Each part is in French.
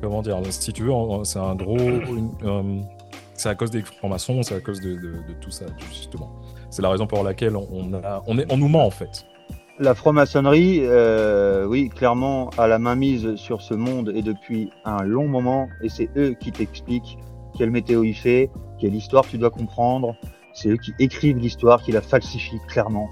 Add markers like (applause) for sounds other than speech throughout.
Comment dire, si tu veux, c'est un gros. Euh, c'est à cause des francs-maçons, c'est à cause de, tout ça, justement. C'est la raison pour laquelle on nous ment, en fait. La franc-maçonnerie, euh, oui, clairement, a la main mise sur ce monde et depuis un long moment, et c'est eux qui t'expliquent quelle météo il fait, quelle histoire tu dois comprendre. C'est eux qui écrivent l'histoire, qui la falsifient clairement.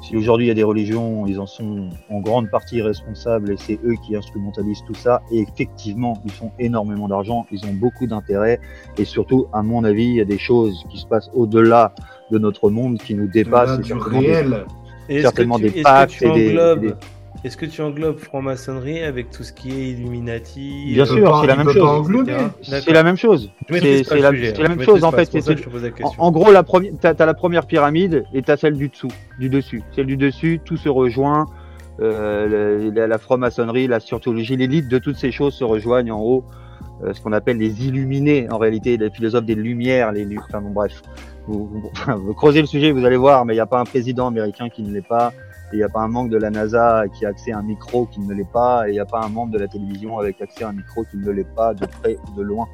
Si aujourd'hui il y a des religions, ils en sont en grande partie responsables et c'est eux qui instrumentalisent tout ça. Et effectivement, ils font énormément d'argent, ils ont beaucoup d'intérêt et surtout, à mon avis, il y a des choses qui se passent au-delà de notre monde qui nous dépassent. Du réel. certainement des, pactes et des, est-ce que tu englobes franc-maçonnerie avec tout ce qui est Illuminati Bien sûr, c'est la, même chose. C'est la même chose. C'est la, même chose en fait. En, gros, la première, t'as as la première pyramide et t'as celle du dessous, du dessus. Celle du dessus, tout se rejoint. Euh, la, franc-maçonnerie, la scientologie, l'élite de toutes ces choses se rejoignent en haut. Euh, ce qu'on appelle les illuminés, en réalité, les philosophes des Lumières, les enfin bon bref. Vous, (laughs) vous creusez le sujet, vous allez voir, mais il n'y a pas un président américain qui ne l'est pas il n'y a pas un membre de la NASA qui a accès à un micro qui ne l'est pas, et il n'y a pas un membre de la télévision avec accès à un micro qui ne l'est pas, de près ou de loin.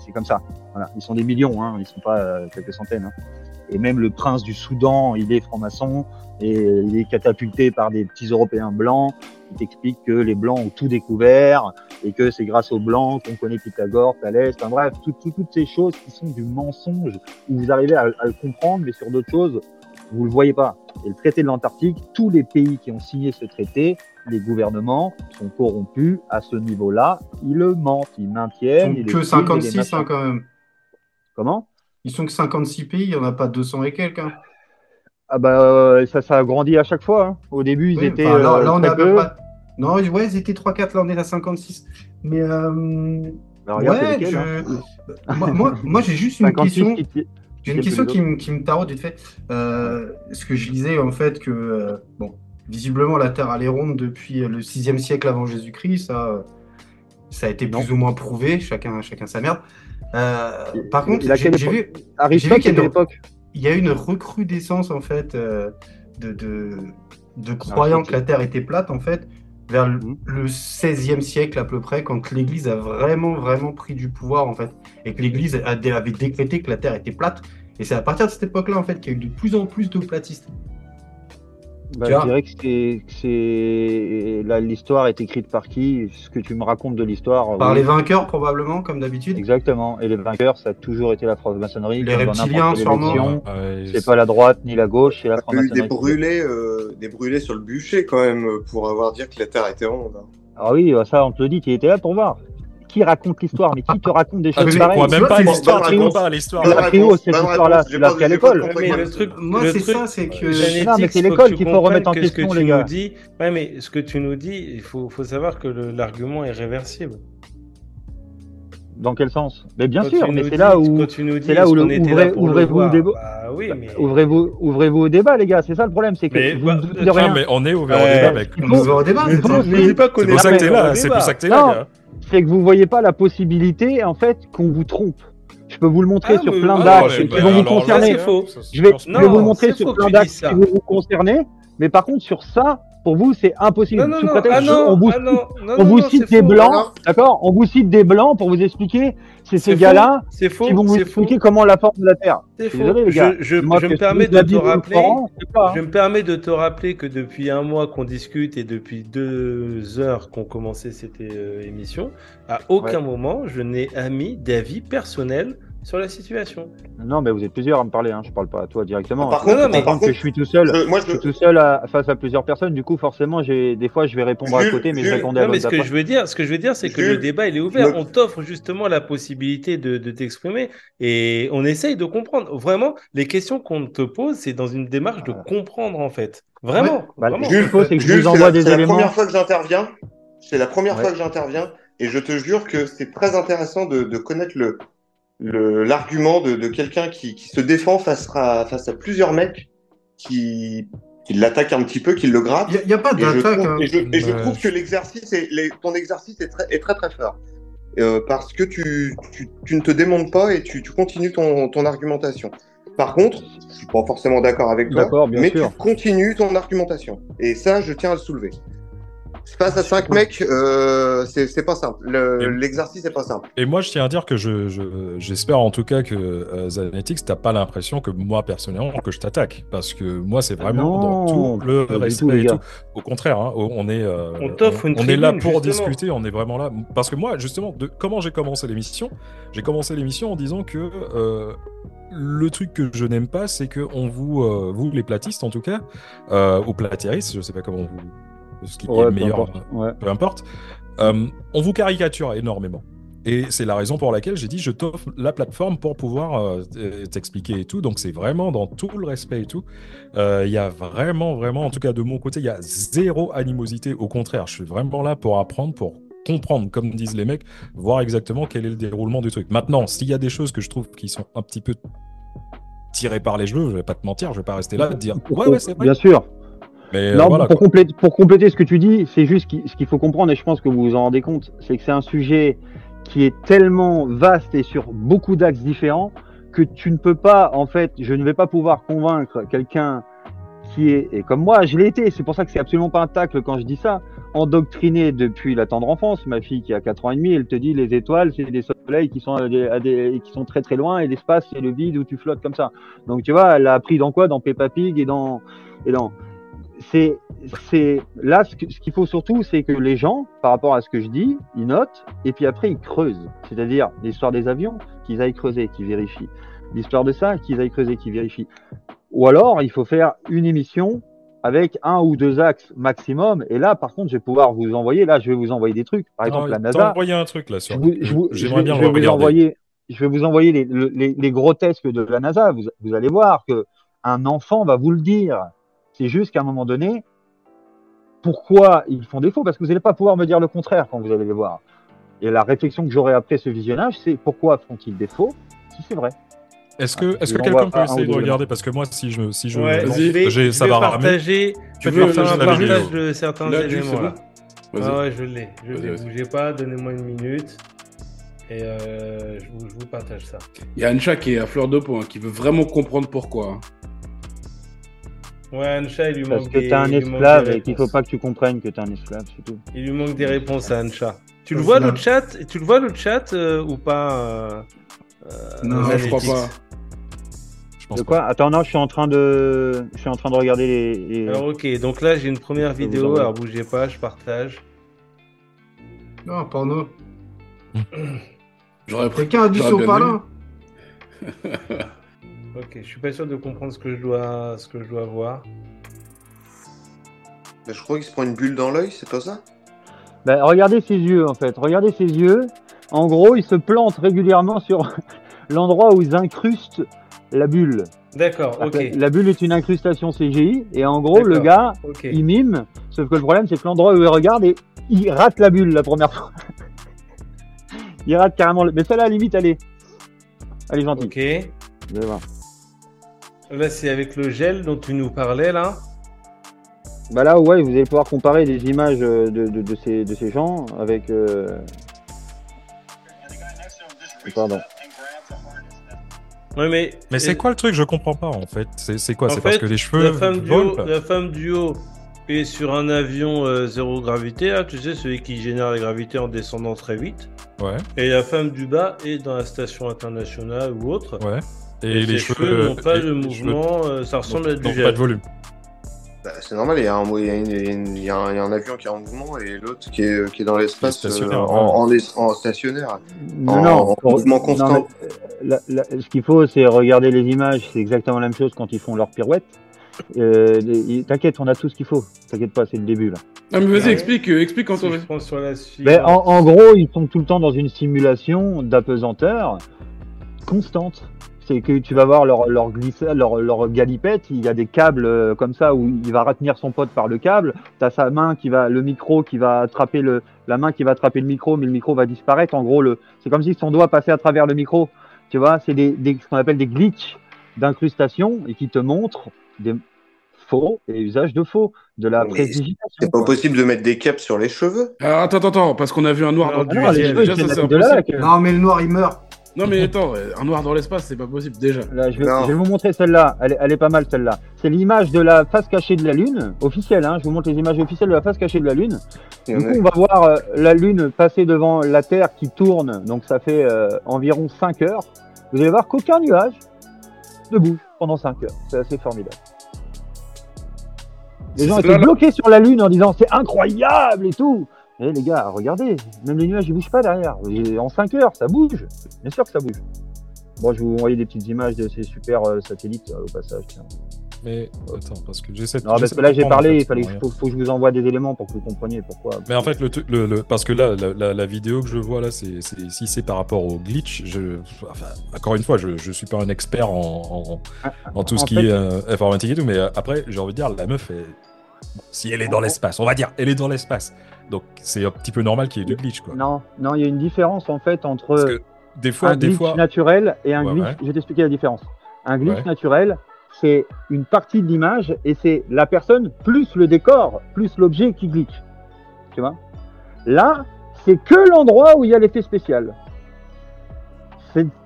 C'est comme ça. Voilà. Ils sont des millions, hein. ils ne sont pas euh, quelques centaines. Hein. Et même le prince du Soudan, il est franc-maçon, et il est catapulté par des petits Européens blancs qui t'expliquent que les blancs ont tout découvert, et que c'est grâce aux blancs qu'on connaît Pythagore, Thalès, enfin bref, toutes ces choses qui sont du mensonge, où vous arrivez à, à le comprendre, mais sur d'autres choses, vous le voyez pas. Et le traité de l'Antarctique, tous les pays qui ont signé ce traité, les gouvernements sont corrompus à ce niveau-là. Ils le mentent, ils maintiennent. Ils sont que 56 hein, quand même. Comment? Ils sont que 56 pays, il n'y en a pas 200 et quelques. Hein. Ah bah euh, ça, ça a grandi à chaque fois. Hein. Au début, ils étaient. là, euh, on a pas... Non, ouais, ils étaient 3-4, là on est à 56. Mais euh... bah, ouais, je... (laughs) moi, moi, j'ai juste une question. J'ai une question qui, me taraude vite fait. Euh, ce que je lisais en fait que euh, bon, visiblement la Terre allait ronde depuis le 6e siècle avant Jésus-Christ, ça, ça a été plus ou moins prouvé, chacun, chacun sa merde. Euh, par contre, j'ai vu, vu qu'il y, y, a une recrudescence en fait de, de, de croyant que la Terre était plate en fait vers le, 16e mhm. siècle à peu près, quand l'Église a vraiment, vraiment pris du pouvoir, en fait, et que l'Église avait décrété que la Terre était plate. Et c'est à partir de cette époque-là, en fait, qu'il y a eu de plus en plus de platistes. Bah, je dirais que c'est là l'histoire est écrite par qui? Ce que tu me racontes de l'histoire Par les vainqueurs probablement, comme d'habitude. Exactement. Et les vainqueurs, ça a toujours été la franc-maçonnerie. Les reptiliens, sûrement. c'est pas la droite ni la gauche, c'est la franc-maçonnerie. Des brûlés, euh, des brûlés sur le bûcher quand même pour avoir dit que la Terre était ronde. Ah oui, bah, ça on te le dit, tu étais là pour voir qui raconte l'histoire, mais qui te raconte des ah, choses pareilles même pas l'histoire, raconte pas l'histoire. La cette histoire-là, tu l'as à l'école. Moi, c'est ça, c'est que. Non, mais c'est l'école qu'il faut remettre en question, les gars. Ouais, mais ce que tu nous dis, il faut savoir que l'argument est réversible. Dans quel sens? Mais bien sûr, mais c'est là où c'est là où ouvrez-vous au débat. Bah oui, mais... Ouvrez-vous ouvrez-vous au débat, les gars. C'est ça le problème, c'est que mais, vous bah, de rien. mais on est ouvert au débat, mec. On est ouvert au débat. C'est pour ça que t'es là. C'est pour ça que t'es là, c'est que vous voyez pas la possibilité en fait qu'on vous trompe. Je peux vous le montrer ah, sur plein d'actes qui vont vous concerner. Je vais, vous le montrer sur plein d'actes qui vont vous concerner. Mais par contre, sur ça, pour vous, c'est impossible. Non, non, non, on vous, on vous cite des blancs, d'accord? On vous cite des blancs pour vous expliquer c'est ces gars-là qui vont vous expliquer comment la forme de la Terre. C'est faux. Je, me permets de te rappeler. Hein. je me permets de te rappeler que depuis un mois qu'on discute et depuis deux heures qu'on commençait cette euh, émission, à aucun moment je n'ai mis d'avis personnel sur la situation. Non, mais vous êtes plusieurs à me parler, hein. je parle pas à toi directement. Par contre, mais par contre, je suis tout seul, je, suis tout seul face à plusieurs personnes, du coup, forcément, j'ai des fois, je vais répondre à côté, mais je répondais non, mais ce que je veux dire, ce que je veux dire, c'est que le débat il est ouvert. On t'offre justement la possibilité de, t'exprimer et on essaye de comprendre. Vraiment, les questions qu'on te pose, c'est dans une démarche de comprendre en fait. Vraiment. Bah, vraiment. Jules, c'est que je vous envoie des éléments. C'est la première fois que j'interviens. C'est la première fois que j'interviens. Et je te jure que c'est très intéressant de, de connaître le, l'argument de, de quelqu'un qui, qui, se défend face à, face à plusieurs mecs qui, qui l'attaquent un petit peu, qui le grattent. Il n'y a, pas d'attaque. Et, je, hein. et je, trouve que l'exercice, est, les, ton exercice est très, est très très fort. Euh, parce que tu, tu, tu, ne te démontes pas et tu, tu continues ton, ton argumentation. Par contre, je suis pas forcément d'accord avec toi, mais tu continues ton argumentation. Et ça, je tiens à le soulever. Face à 5 mecs, euh, c'est pas simple. L'exercice n'est pas simple. Et moi, je tiens à dire que j'espère je, en tout cas que euh, Zanetix, t'as pas l'impression que moi, personnellement, que je t'attaque. Parce que moi, c'est vraiment dans tout le respect et tout. Au contraire, hein, on est, euh, on, est là pour discuter, on est vraiment là. Parce que moi, justement, de comment j'ai commencé l'émission, j'ai commencé l'émission en disant que euh, le truc que je n'aime pas, c'est que on vous, euh, vous les platistes en tout cas, euh, ou platéristes, je sais pas comment vous ce qui est meilleur, peu importe. Euh, on vous caricature énormément. Et c'est la raison pour laquelle j'ai dit je t'offre la plateforme pour pouvoir euh, t'expliquer et tout. Donc c'est vraiment dans tout le respect et tout. Euh, il y a vraiment, vraiment, en tout cas de mon côté, il y a zéro animosité. Au contraire, je suis vraiment là pour apprendre, pour comprendre, comme disent les mecs, voir exactement quel est le déroulement du truc. Maintenant, s'il y a des choses que je trouve qui sont un petit peu tirées par les cheveux, je vais pas te mentir, je vais pas rester là et te dire (laughs) ouais, ouais, c'est vrai. Bien sûr. Euh, pour, compléter, pour, compléter, ce que tu dis, c'est juste ce qu'il faut comprendre, et je pense que vous vous en rendez compte, c'est que c'est un sujet qui est tellement vaste et sur beaucoup d'axes différents que tu ne peux pas, en fait, je ne vais pas pouvoir convaincre quelqu'un qui est, et comme moi, je l'ai été, c'est pour ça que c'est absolument pas un tacle quand je dis ça, endoctriné depuis la tendre enfance. Ma fille qui a 4 ans et demi, elle te dit les étoiles, c'est des soleils qui sont, à des, qui sont très très loin et l'espace, c'est le vide où tu flottes comme ça. Donc tu vois, elle a appris dans quoi? Dans Peppa Pig et dans, et dans c'est c'est là ce qu'il faut surtout, c'est que les gens, par rapport à ce que je dis, ils notent et puis après ils creusent. C'est-à-dire l'histoire des avions, qu'ils aillent creuser, qu'ils vérifient. L'histoire de ça, qu'ils aillent creuser, qu'ils vérifient. Ou alors il faut faire une émission avec un ou deux axes maximum. Et là, par contre, je vais pouvoir vous envoyer. Là, je vais vous envoyer des trucs. Par exemple, la NASA. envoyé un truc là. Sur... J'aimerais bien je vais vous envoyer. Je vais vous envoyer les, les, les grotesques de la NASA. Vous, vous allez voir que un enfant va vous le dire. C'est juste qu'à un moment donné, pourquoi ils font défaut? Parce que vous n'allez pas pouvoir me dire le contraire quand vous allez les voir. Et la réflexion que j'aurai après ce visionnage, c'est pourquoi font-ils défaut? Si c'est vrai est-ce que, est-ce que quelqu'un peut essayer de regarder? Parce que moi, si je, si je, ouais, je ça va partager, Tu veux faire un partage de certains éléments là. Ah ouais, je l'ai. Je l'ai. Bougez pas, donnez-moi une minute. Et euh, je, vous, je, vous, partage ça. Il y a Ancha qui est à fleur de peau, hein, qui veut vraiment comprendre pourquoi. Ouais, Ancha, il lui manque Parce que t'es un esclave et qu'il faut pas que tu comprennes que t'es un esclave, c'est tout. Il lui manque des réponses à Ancha. Tu le vois le chat Tu le vois le chat euh, ou pas euh, Non, je crois pas. De quoi? Attends, non, je suis en train de, je suis en train de regarder les. Alors ok, donc là j'ai une première vidéo. Alors bougez pas, je partage. Non, porno. (clears throat) J'aurais pris. Quelqu'un a dit sur là. (laughs) Ok, je suis pas sûr de comprendre ce que je dois, ce que je dois voir. Mais je crois qu'il se prend une bulle dans l'œil, c'est pas ça? Bah, Regardez ses yeux en fait, regardez ses yeux. En gros, il se plante régulièrement sur (laughs) l'endroit où ils incrustent la bulle. D'accord, ok. La, bulle est une incrustation CGI et en gros, le gars, il mime. Sauf que le problème, c'est que l'endroit où il regarde, et il rate la bulle la première fois. (laughs) il rate carrément. Le... Mais ça, là, à la limite, allez. Allez, gentil. Ok. Vous allez voir. Là, c'est avec le gel dont tu nous parlais, là Bah là, ouais, vous allez pouvoir comparer les images de, de, ces, de ces gens avec... Euh... Pardon. Ouais, mais mais c'est quoi le truc? Je comprends pas en fait. C'est quoi? C'est parce que les cheveux. La femme, du haut, la femme du haut est sur un avion euh, zéro gravité, là, tu sais, celui qui génère la gravité en descendant très vite. Ouais. Et la femme du bas est dans la station internationale ou autre. Ouais. Et, les cheveux n'ont pas de mouvement, euh, ça ressemble à du gel. pas de volume. Bah, c'est normal, il y, a un, il, y a un, avion qui est en mouvement et l'autre qui est, qui est dans l'espace euh, en, en, stationnaire, non, en, mouvement constant. ce qu'il faut, c'est regarder les images. C'est exactement la même chose quand ils font leur pirouette. Euh, T'inquiète, on a tout ce qu'il faut. T'inquiète pas, c'est le début là. Ah, mais vas-y, explique, euh, explique quand on va. sur la suite. Ben, en, en, gros, ils sont tout le temps dans une simulation d'apesanteur constante c'est que tu vas voir leur, leur, leur, leur galipette, il y a des câbles euh, comme ça où il va retenir son pote par le câble, tu as sa main qui va, le micro qui va attraper le, la main qui va attraper le micro, mais le micro va disparaître. En gros, le, c'est comme si son doigt passait à travers le micro. Tu vois, c'est des, des, ce qu'on appelle des glitches d'incrustation et qui te montrent des faux et usage de faux, de la prédigitation. C'est pas possible de mettre des caps sur les cheveux. Alors attends, attends, attends, parce qu'on a vu un noir dans le Non, mais le noir il meurt. Non, mais attends, un noir dans l'espace, c'est pas possible déjà. Là, je, vais, vous montrer celle-là. Elle, est pas mal celle-là. C'est l'image de la face cachée de la Lune, officielle. Hein. Je vous montre les images officielles de la face cachée de la Lune. Du coup, on va voir euh, la Lune passer devant la Terre qui tourne. Donc, ça fait euh, environ 5 heures. Vous allez voir qu'aucun nuage ne bouge pendant 5 heures. C'est assez formidable. Les gens étaient bloqués sur la Lune en disant c'est incroyable et tout. Eh les gars, regardez, même les nuages ils bougent pas derrière. En 5 heures, ça bouge. Bien sûr que ça bouge. Bon, je vais vous envoyer des petites images de ces super euh, satellites euh, au passage. Mais attends, parce que j'essaie. Non, parce que là j'ai parlé, il fallait, faut, faut, que je vous envoie des éléments pour que vous compreniez pourquoi. Mais en fait, le, le, parce que là, la, vidéo que je vois là, c'est si c'est par rapport au glitch. Je, enfin, encore une fois, je, je suis pas un expert en, en, ah, tout ce qui est euh, informatique et tout, mais après, j'ai envie de dire, la meuf est si elle est dans l'espace, on va dire, elle est dans l'espace. Donc c'est un petit peu normal qu'il y ait du glitch, quoi. Non, non, il y a une différence en fait entre des fois, un des glitch naturel et un glitch. Je vais t'expliquer la différence. Un glitch naturel, c'est une partie de l'image et c'est la personne plus le décor plus l'objet qui glitch. Tu vois? Là, c'est que l'endroit où il y a l'effet spécial.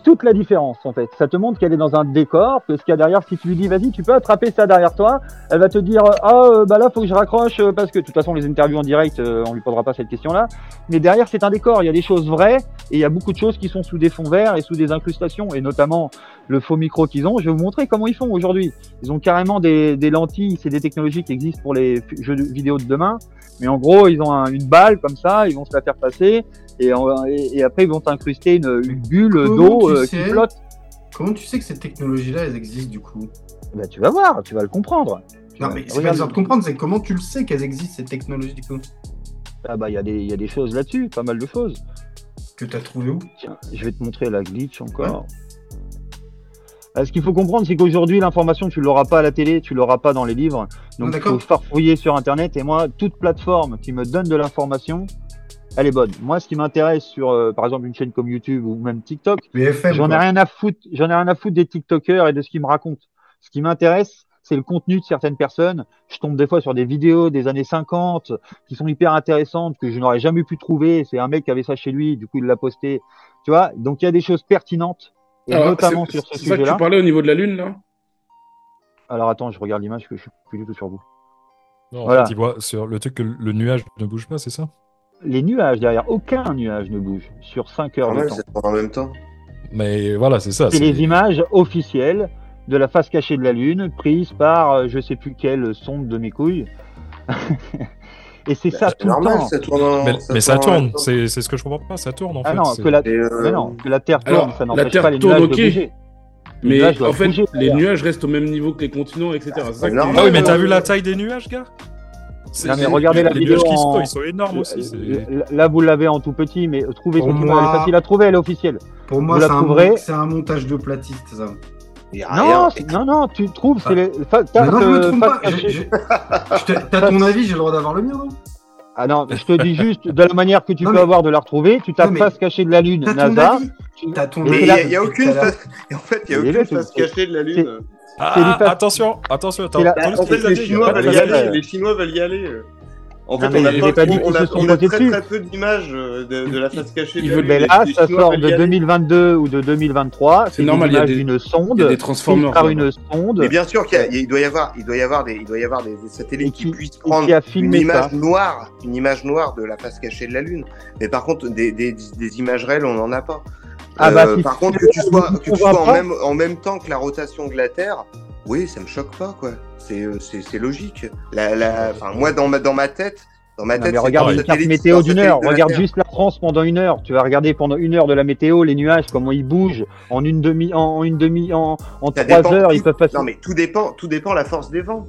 Toute la différence en fait. Ça te montre qu'elle est dans un décor, que ce qu'il y a derrière, si tu lui dis vas-y, tu peux attraper ça derrière toi, elle va te dire ah euh, bah là faut que je raccroche euh, parce que de toute façon les interviews en direct, euh, on lui posera pas cette question-là. Mais derrière c'est un décor, il y a des choses vraies et il y a beaucoup de choses qui sont sous des fonds verts et sous des incrustations et notamment le faux micro qu'ils ont. Je vais vous montrer comment ils font aujourd'hui. Ils ont carrément des, lentilles, c'est des technologies qui existent pour les jeux vidéo de demain. Mais en gros, ils ont une balle comme ça, ils vont se la faire passer et, et, après ils vont incruster une, bulle d'eau euh, qui. Comment tu sais que ces technologies-là, elles existent du coup? Bah, Tu vas voir, tu vas le comprendre. non, mais c'est pas besoin de comprendre, c'est comment tu le sais qu'elles existent, ces technologies du coup? Ah bah, il y, y, a des choses là-dessus, pas mal de choses. Que tu as trouvé où? Tiens, je vais te montrer la glitch encore. Euh, ce qu'il faut comprendre, c'est qu'aujourd'hui, l'information, tu l'auras pas à la télé, tu l'auras pas dans les livres. Donc, il faut farfouiller sur Internet. Et moi, toute plateforme qui me donne de l'information, elle est bonne. Moi, ce qui m'intéresse sur, euh, par exemple, une chaîne comme YouTube ou même TikTok, j'en ai rien à foutre. J'en ai rien à foutre des TikTokers et de ce qu'ils me racontent. Ce qui m'intéresse, c'est le contenu de certaines personnes. Je tombe des fois sur des vidéos des années 50 qui sont hyper intéressantes que je n'aurais jamais pu trouver. C'est un mec qui avait ça chez lui, du coup il l'a posté. Tu vois, donc il y a des choses pertinentes et notamment sur ce sujet-là. C'est ça que tu parlais au niveau de la Lune, là? Alors attends, je regarde l'image que je suis plus du tout sur vous. Non, voilà. tu vois sur le truc que le nuage ne bouge pas, c'est ça? Les nuages derrière, aucun nuage ne bouge sur 5 heures ah de temps. en même temps. Mais voilà, c'est ça. C'est les images officielles de la face cachée de la Lune, prises par euh, je sais plus quelle sonde de mes couilles. (laughs) Et c'est ça tout le temps. Ça tourne mais, ça, tourne, c'est ce que je comprends pas, ça tourne en ah fait. Non, que la... Euh, non, que la Terre tourne, ça n'empêche pas les nuages de bouger. mais en fait, les nuages restent au même niveau que les continents, etc. Ça ah oui, mais t'as vu la taille des nuages, gars? Non mais regardez la les vidéo qui sont, ils sont énormes aussi. Là vous l'avez en tout petit, mais trouvez cette moi... elle est facile à trouver, elle est officielle. Pour moi, c'est un, un, montage de platiste, ça. Non, non, non, tu trouves, c'est les. non, je me trompe pas. T'as ton (laughs) avis, j'ai le droit d'avoir le mien, non? Ah non, je te dis juste, de la manière que tu peux avoir de la retrouver, tu tapes face cachée de la Lune, NASA. T'as ton avis. Il n'y a, aucune face. En fait, il n'y a aucune face cachée de la Lune. Ah, attention, attention, attends. En fait, les Chinois veulent y aller. Les Chinois veulent y aller. En fait, on a, pas, on a, on a très, très peu d'images euh, de, de, la face cachée. De mais là, ça sort de 2022 ou de 2023. C'est normal, il y a des, une sonde. Il y a des transformers. Par une sonde. Mais bien sûr qu'il doit y avoir, il doit y avoir des, il doit y avoir des, satellites qui, puissent prendre une image noire, une image noire de la face cachée de la Lune. Mais par contre, des, des, des images réelles, on n'en a pas. Ah bah, euh, par contre, que tu sois, que tu sois en même, en même temps que la rotation de la Terre, oui, ça me choque pas, quoi. C'est, euh, c'est, logique. La, la, enfin, moi, dans ma, dans ma tête, dans ma tête, mais regarde une carte météo d'une heure. Regarde juste la France pendant une heure. Tu vas regarder pendant une heure de la météo, les nuages, comment ils bougent en une demi, en une demi, en, en trois heures, ils peuvent passer. Non, mais tout dépend, tout dépend la force des vents.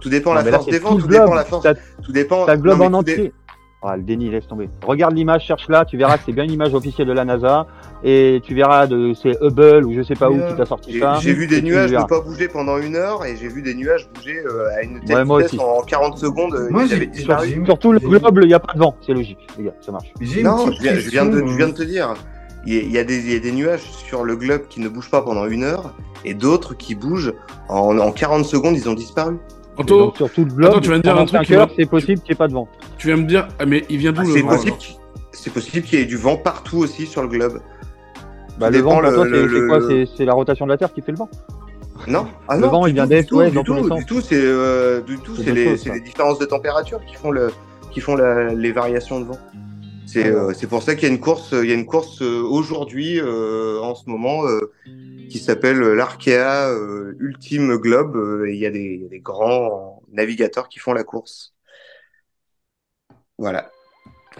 Tout dépend la force des vents, tout dépend la force. Tout dépend. Ça globe en entier. Ah, le déni, laisse tomber. Regarde l'image, cherche là, tu verras que c'est bien une image officielle de la NASA. Et tu verras de c'est Hubble ou je sais pas où qui t'a sorti ça. J'ai vu des nuages ne pas bouger pendant une heure et j'ai vu des nuages bouger euh, à une telle vitesse en 40 secondes. Euh, moi, Surtout le globe, il n'y a pas de vent, c'est logique, les gars, ça marche. Non, je viens, je viens, de, je viens de te dire. Il y, a des, il y, a des, nuages sur le globe qui ne bougent pas pendant une heure et d'autres qui bougent en, en 40 secondes, ils ont disparu. Anto, sur tout le globe, Attends, tu viens de dire un truc. C'est possible qu'il n'y ait pas de vent. Tu viens me dire, ah, mais il vient d'où ah, le vent C'est possible qu'il y ait du vent partout aussi sur le globe. Bah, le vent, c'est quoi C'est la rotation de la Terre qui fait le vent non, ah le vent, il vient d'être ouais, du, tout, du tout, c'est euh, du tout, c'est les, les, différences de température qui font le, qui font la, les variations de vent. C'est euh, c'est pour ça qu'il y a une course, il y a une course euh, aujourd'hui, euh, en ce moment, qui s'appelle l'Arkea Ultime Globe. et il y, a des, grands navigateurs qui font la course. Voilà.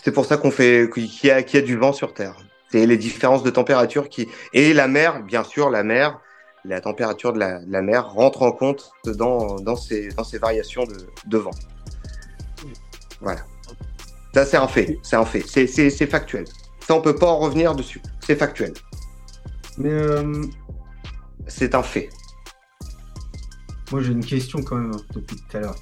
C'est pour ça qu'on fait qu'il y, a, du vent sur Terre. C'est les différences de température qui et la mer, bien sûr, la mer la température de la, mer rentre en compte dans, ces, variations de vent. Voilà. Ça, c'est un fait. C'est un fait. C'est factuel. Ça, on peut pas en revenir dessus. C'est factuel. Mais. Euh, c'est un fait. Moi, j'ai une question quand même depuis tout à l'heure.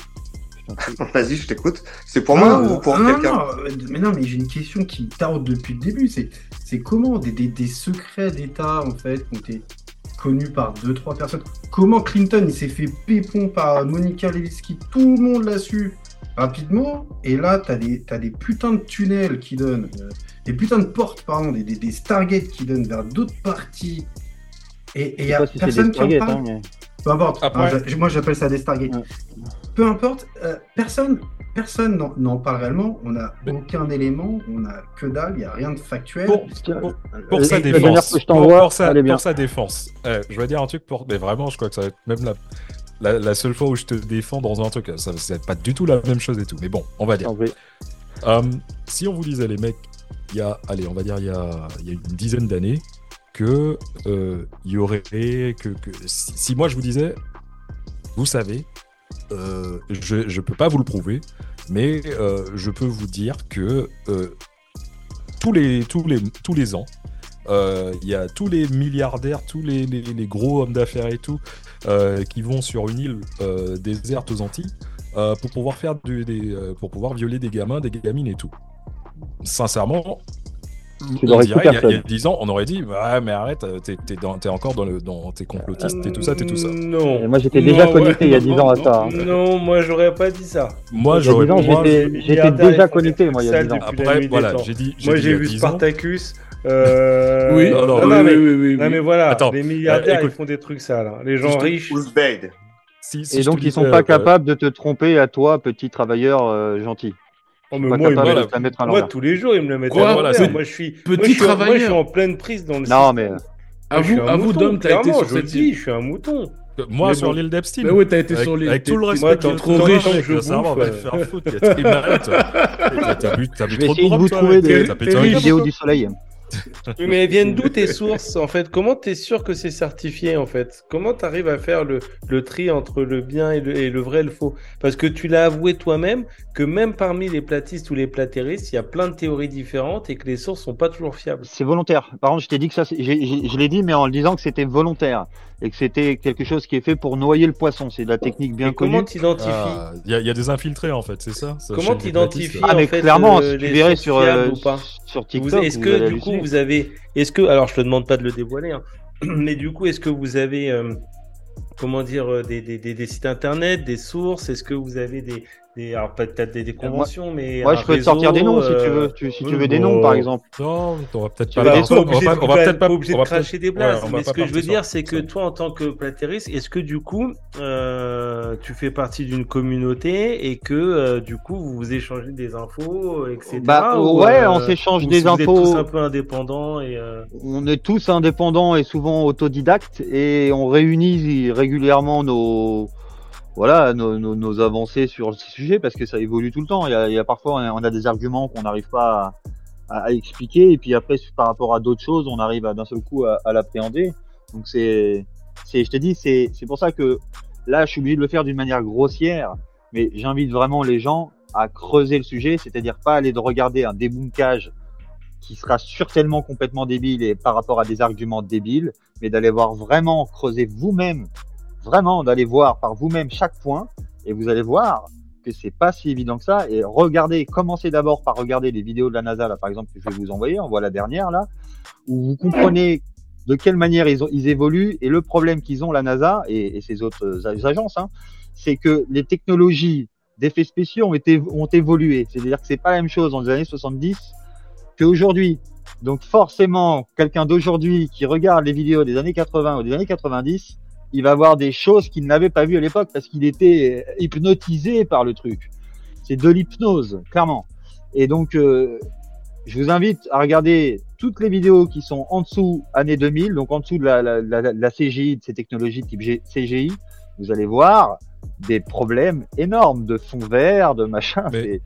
(laughs) Vas-y, je t'écoute. C'est pour moi ou pour quelqu'un Mais non, mais j'ai une question qui me tarde depuis le début. C'est comment des, des, des secrets d'État, en fait, ont été connu par deux, trois personnes. Comment Clinton il s'est fait pépon par Monica Lewinsky, tout le monde l'a su rapidement. Et là, tu as des, as des putains de tunnels qui donnent, euh, des putains de portes, pardon, des, des, Stargates qui donnent vers d'autres parties. Et il y a personne qui en parle. Hein, Peu importe, moi j'appelle ça des Stargates. Peu importe, euh, personne personne n'en parle réellement. On n'a aucun élément, on n'a que dalle, il n'y a rien de factuel. Pour, sa défense, pour, sa, défense, je vais dire un truc pour. Mais vraiment, je crois que ça va être même la, la, seule fois où je te défends dans un truc. Ça va pas du tout la même chose et tout. Mais bon, on va dire. Euh, si on vous disait, les mecs, il y a, allez, on va dire, il y a, il y a une dizaine d'années, que euh, il y aurait que, que si, moi je vous disais, vous savez, euh, je ne peux pas vous le prouver, mais je peux vous dire que tous, les, tous, les, tous les ans, il y a tous les milliardaires, tous les, les, gros hommes d'affaires et tout, qui vont sur une île déserte aux Antilles pour pouvoir faire du, des, pour pouvoir violer des gamins, des gamines et tout. Sincèrement, il, y a, 10 ans, on aurait dit Ouais, mais arrête, t'es, encore dans, le, dans tes complotistes, t'es tout ça, t'es tout ça. Non. moi, j'étais déjà connecté il y a 10 ans à ça. Hein. Non, moi, j'aurais pas dit ça. Moi, j'aurais J'étais déjà connecté, moi, il y a 10 ans. Après, voilà, j'ai dit. Moi, j'ai vu Spartacus. Euh... Oui, non, non, non, mais, oui, oui, oui, mais voilà, Attends, les milliardaires, ils font des trucs sales. Hein. Les gens riches. Si, si et donc, ils sont pas euh, capables de te tromper à toi, petit travailleur euh, gentil. Oh, moi, moi tous les jours, ils me le mettent à Moi, je suis petit travailleur. Moi, je suis en pleine prise dans le. Non, mais. À vous, à vous, Dom, t'as été sur cette île. Je suis un mouton. Moi, sur l'île d'Epstein. Mais oui, t'as été sur l'île. Avec tout le respect, t'es trop riche. Je veux savoir, va te faire foutre. (laughs) T'as bu trop de drogue, toi. T'as pété une vidéo du soleil mais elles viennent d'où tes (laughs) sources en fait? Comment tu es sûr que c'est certifié en fait? Comment tu arrives à faire le, le, tri entre le bien et le, et le vrai et le faux? Parce que tu l'as avoué toi-même que même parmi les platistes ou les platéristes, il y a plein de théories différentes et que les sources sont pas toujours fiables. C'est volontaire. Par contre, je t'ai dit que ça, je l'ai dit, mais en le disant que c'était volontaire et que c'était quelque chose qui est fait pour noyer le poisson. C'est de la technique bien connue. Comment tu identifies ah, Il y, a des infiltrés en fait, c'est ça, Comment tu identifies Ah, mais clairement, euh, tu verrais sur, euh, sur TikTok. Est-ce que du coup vous avez, est-ce que, alors je te demande pas de le dévoiler, hein, (clears throat) mais du coup est-ce que vous avez euh, comment dire, des, des, des, sites internet, des sources? Est-ce que vous avez des, alors peut-être des, conventions, mais. Moi, je peux te sortir des noms si tu veux. si tu veux des noms, par exemple. Non, on va peut-être pas. On va peut-être pas obligé de cracher des blagues. mais ce que je veux dire, c'est que toi, en tant que platériste, est-ce que du coup, euh, tu fais partie d'une communauté et que euh, du coup, vous vous échangez des infos, etc. Bah ouais, on euh, s'échange des infos. Vous êtes tous un peu indépendants et. On est tous indépendants et souvent autodidactes et on réunit régulièrement nos voilà nos, nos, avancées sur ce sujet parce que ça évolue tout le temps. Il y a, parfois on a des arguments qu'on n'arrive pas à, expliquer et puis après par rapport à d'autres choses on arrive d'un seul coup à, l'appréhender. Donc c'est c'est je te dis c'est c'est pour ça que là je suis obligé de le faire d'une manière grossière, mais j'invite vraiment les gens à creuser le sujet, c'est-à-dire pas aller de regarder un débunkage qui sera certainement complètement débile et par rapport à des arguments débiles, mais d'aller voir vraiment creuser vous-même vraiment d'aller voir par vous-même chaque point et vous allez voir que c'est pas si évident que ça. Et regardez, commencez d'abord par regarder les vidéos de la NASA, là, par exemple, que je vais vous envoyer. On voit la dernière, là, où vous comprenez de quelle manière ils, évoluent et le problème qu'ils ont, la NASA et, et ces autres euh, agences, hein, c'est que les technologies d'effets spéciaux ont, ont évolué. C'est-à-dire que c'est pas la même chose dans les années 70 qu'aujourd'hui, donc forcément, quelqu'un d'aujourd'hui qui regarde les vidéos des années 80 ou des années 90, il va voir des choses qu'il n'avait pas vues à l'époque parce qu'il était hypnotisé par le truc. C'est de l'hypnose, clairement. Et donc, euh, je vous invite à regarder toutes les vidéos qui sont en dessous années 2000, donc en dessous de la, la, la, la CGI, de ces technologies type CGI. Vous allez voir des problèmes énormes de fond vert, de machin. Mais,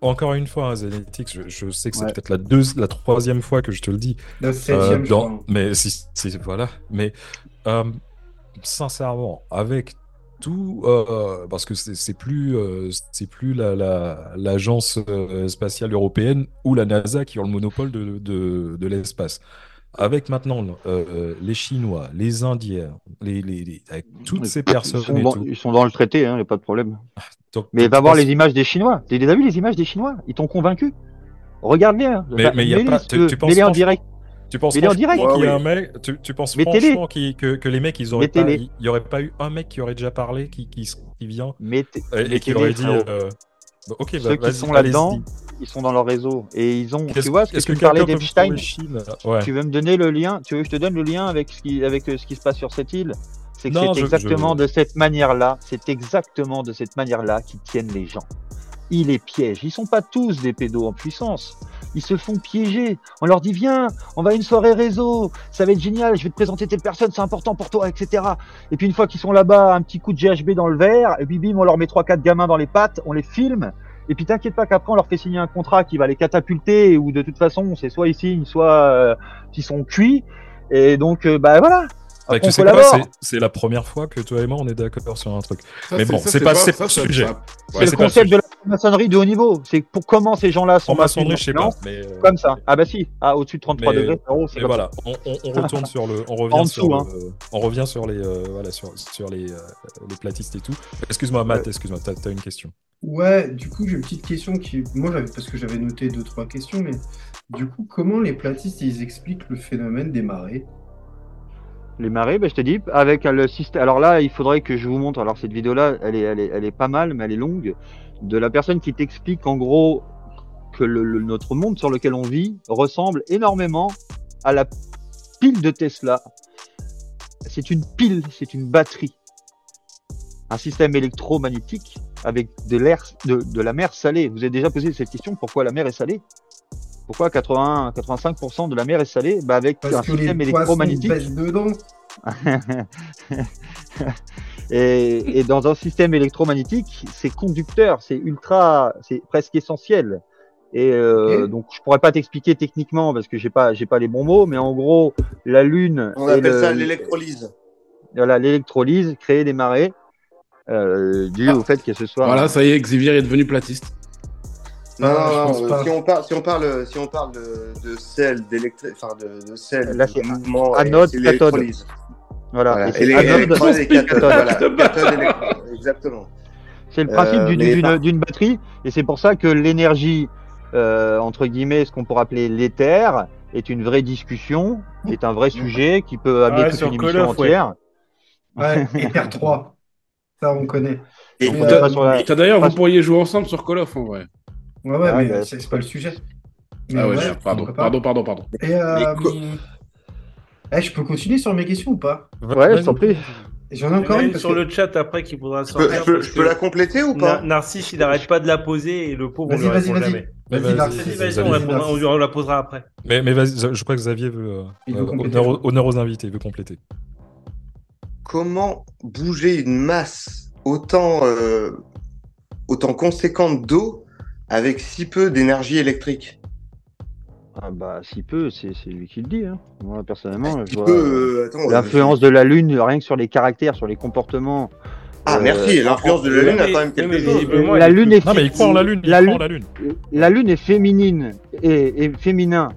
encore une fois, hein, Zenetix, je, sais que c'est peut-être la, la troisième fois que je te le dis. La septième, euh, Mais si, voilà. Mais euh, sincèrement, avec tout, euh, parce que c'est plus, euh, c'est plus l'agence la, spatiale européenne ou la NASA qui ont le monopole de, de, de l'espace avec maintenant euh, les Chinois, les Indiens, les, les, avec toutes ces personnes. Ils sont, dans, le traité, il hein, n'y a pas de problème. mais va voir les images des Chinois. Tu as vu les images des Chinois? Ils t'ont convaincu Regarde bien. Mais, mais il y a pas. Tu, penses en direct. Tu penses franchement qu'il y a un mec, tu, tu penses franchement que, que, les mecs, ils auraient pas, il n'y aurait pas eu un mec qui aurait déjà parlé, qui, qui, qui vient et, qui aurait dit. Euh, ok, Ceux bah, qui sont là-dedans, ils sont dans leur réseau et ils ont. Tu vois, ce que, tu parlais d'Epstein Tu veux me donner le lien Tu veux que je te donne le lien avec ce qui, avec euh, ce qui se passe sur cette île? C'est que c'est exactement de cette manière-là. C'est exactement de cette manière-là qu'ils tiennent les gens. Ils les piègent. Ils sont pas tous des pédos en puissance. Ils se font piéger. On leur dit viens, on va à une soirée réseau, ça va être génial, je vais te présenter telle personne, c'est important pour toi, etc. Et puis une fois qu'ils sont là-bas, un petit coup de GHB dans le verre, et puis bim, on leur met trois quatre gamins dans les pattes, on les filme, et puis t'inquiète pas qu'après on leur fait signer un contrat qui va les catapulter ou de toute façon c'est soit ils signent, soit euh, ils sont cuits. Et donc euh, bah voilà. Tu sais quoi, c'est la première fois que toi et moi on est d'accord sur un truc. mais bon, c'est pas, c'est pas le sujet. C'est le concept de la maçonnerie de haut niveau. C'est pour comment ces gens-là sont. En maçonnerie, je sais pas. Mais euh, Comme ça. Ah bah si. Ah au-dessus de 33 degrés. c'est voilà. On, on, retourne sur le. On revient sur. Hein. on revient sur les. voilà sur, sur les, les platistes et tout. Excuse-moi Matt. Excuse-moi. T'as as une question. Ouais, du coup, j'ai une petite question qui. Moi, parce que j'avais noté deux, trois questions, mais du coup, comment les platistes ils expliquent le phénomène des marées? Les marées, ben, je te dis, avec le système. Alors là, il faudrait que je vous montre. Alors, cette vidéo-là, elle est, elle, est, elle est pas mal, mais elle est longue. De la personne qui t'explique en gros que le, notre monde sur lequel on vit ressemble énormément à la pile de Tesla. C'est une pile, c'est une batterie. Un système électromagnétique avec de l'air, de, la mer salée. Vous avez déjà posé cette question pourquoi la mer est salée? Pourquoi 80, 85% de la mer est salée? Bah Avec un système électromagnétique. (laughs) et, et, dans un système électromagnétique, c'est conducteur, c'est ultra, c'est presque essentiel. Et euh, donc je pourrais pas t'expliquer techniquement parce que j'ai pas j'ai pas les bons mots, mais en gros la lune. On appelle ça l'électrolyse. Voilà l'électrolyse, créer des marées euh, dû au fait que ce soit. Voilà, ça y est, Xavier est devenu platiste. Non, non, non, si, on parle, si on parle, si on parle de, de sel, d'électrique, enfin de, de sel, Là, c'est mouvement, anode, cathode. Voilà. voilà. Et, et, anode, et, cathode, voilà. exactement. C'est le principe euh, d'une batterie, et c'est pour ça que l'énergie, euh, entre guillemets, ce qu'on pourrait appeler l'éther, est une vraie discussion, est un vrai sujet qui peut amener ouais, toute une émission entière. Ouais, (laughs) Ether 3. Ça, on connaît. Et euh, D'ailleurs, vous pourriez jouer ensemble sur Call of en vrai. Ouais, ouais, mais bah, c'est pas le sujet. ah ouais, pardon, pardon, pardon, pardon, Et euh, eh, je peux continuer sur mes questions ou pas Ouais, je t'en prie. J'en ai encore une. Sur le chat après qui pourra sortir. Je peux, la compléter ou pas Narcisse, il n'arrête pas de la poser et le pauvre, vas-y, vas-y, vas-y. Vas-y, vas-y, on, la posera après. Mais, mais vas-y, je crois que Xavier veut. Euh, honneur, honneur, aux invités, il veut compléter comment bouger une masse autant, euh, autant conséquente d'eau avec si peu d'énergie électrique? Ah bah si peu, c'est lui qui le dit. Hein. Moi personnellement, je vois euh, l'influence de la Lune, rien que sur les caractères, sur les comportements. Ah merci, euh, l'influence de la Lune a quand même quelque chose. La Lune est. Non mais il croit en la Lune. La, lune, la lune. La Lune est féminine et, et féminin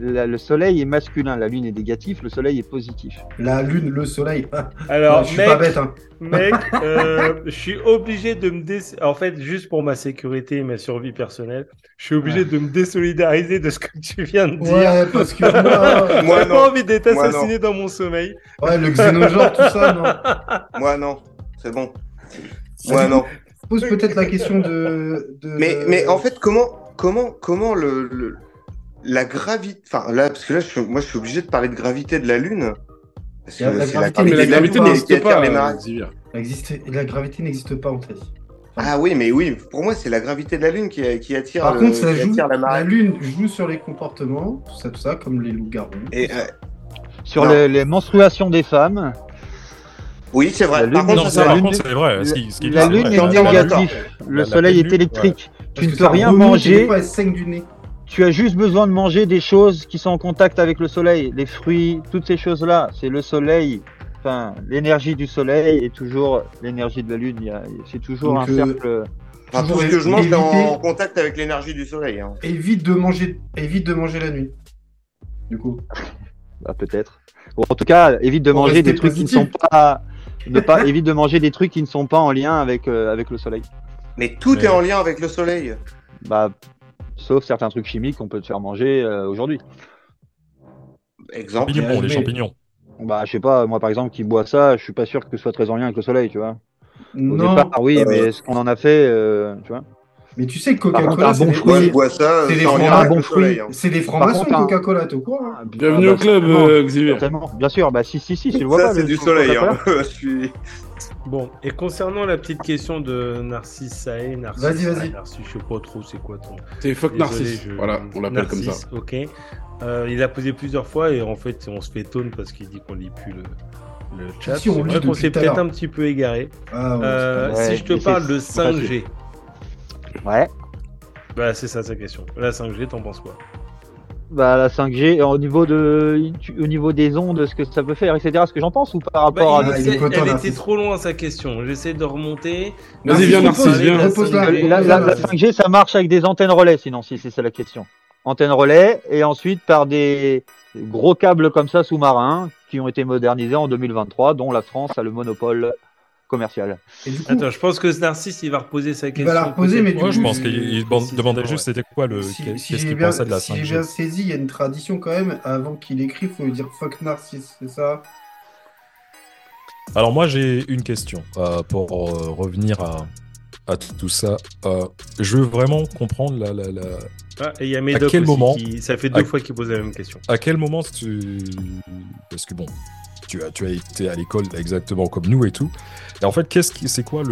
le soleil est masculin, la lune est négative, le soleil est positif. La lune, le soleil. Alors, je suis pas bête. Hein. Mec, (laughs) euh, je suis obligé de me dé... En fait, juste pour ma sécurité et ma survie personnelle, je suis obligé de me désolidariser de ce que tu viens de dire. Ouais, parce que moi, (laughs) j'ai pas envie d'être assassiné dans mon sommeil. Ouais, le xénogenre, tout ça, non. (laughs) Moi, non. C'est bon. Moi, non. Pose peut-être la question de. Mais, mais en fait, comment, comment, comment le la gravité. Enfin, là, parce que là, je moi, je suis obligé de parler de gravité de la Lune. Parce que la, la gravité, la gravité n'existe pas. Les la gravité n'existe pas, en fait. Ah oui, mais oui, pour moi, c'est la gravité de la Lune qui, qui attire, Par contre, ça joue, la, Lune joue sur les comportements, tout ça, tout ça, comme les loups-garous. Et, euh, sur les, les, menstruations des femmes. Oui, c'est vrai. Par contre, c'est vrai. la Lune est négative. Le Soleil est électrique. Tu ne peux rien manger. Tu as juste besoin de manger des choses qui sont en contact avec le Soleil, les fruits, toutes ces choses-là. C'est le Soleil. Enfin, l'énergie du Soleil est toujours l'énergie de la Lune. C'est toujours un euh, cercle. Enfin, tout ce que je mange est en contact avec l'énergie du soleil. Hein. Évite de manger, évite de manger la nuit. Du coup. (laughs) Bah, peut-être. en tout cas, évite de manger des trucs qui ne sont pas ne pas (laughs) évite de manger des trucs qui ne sont pas en lien avec, euh, avec le soleil. Mais tout est en lien avec le soleil. Bah, sauf certains trucs chimiques qu'on peut te faire manger euh, aujourd'hui. Exemple. Les champignons. Bah, je sais pas, moi par exemple qui bois ça, je suis pas sûr que ce soit très en lien avec le soleil, tu vois. Au non. Départ, oui, mais est-ce qu'on en a fait, euh, tu vois mais tu sais que Coca-Cola, c'est des, fruits. C'est des francs-maçons C'est des francs-maçons, Coca-Cola, tout quoi. Hein. Bienvenue au club, euh, Xavier. Bien sûr, bah si, si, si, tu le vois Ça, c'est du soleil. Hein. (laughs) Bon, et concernant la petite question de Narcisse Saé, Narcisse, vas-y, vas-y. Narcisse, je sais pas trop c'est quoi ton. C'est fuck Narcisse. Voilà, on l'appelle comme ça. Ok. Euh, il a posé plusieurs fois et en fait, on se fait tonne parce qu'il dit qu'on lit plus le, le chat. Si on, on s'est peut-être un petit peu égaré. Ah, ouais, euh, si je te parle de 5G, Ouais. Bah, c'est ça sa question. La 5G, t'en penses quoi? Bah, la 5G, au niveau, de, au niveau des ondes, ce que ça peut faire, etc., ce que j'en pense, ou par rapport bah, à. elle était trop loin sa question. J'essaie de remonter. Vas-y, viens, Narcisse, viens. La, la, 5G, ça marche avec des antennes relais, sinon, si c'est ça la question. Antennes relais, et ensuite par des gros câbles comme ça sous-marins qui ont été modernisés en 2023, dont la France a le monopole commercial. Attends, je pense que Narcisse, il va reposer sa question. Il va la reposer, mais je pense qu'il demandait juste c'était quoi le. Si, qu'est-ce qu'il pensait de la 5G. Si j'ai bien saisi, il y a une tradition quand même, avant qu'il écrit, il faut lui dire fuck Narcisse, c'est ça? Alors, moi, j'ai une question euh, pour euh, revenir à, à, tout ça. Euh, je veux vraiment comprendre la. la, la... Ah, et il y a Médoc à quel moment qui... Ça fait deux fois qu'il pose la même question. À quel moment tu. Parce que bon, tu as, tu as été à l'école exactement comme nous et tout. Et en fait, qu'est-ce qui, c'est quoi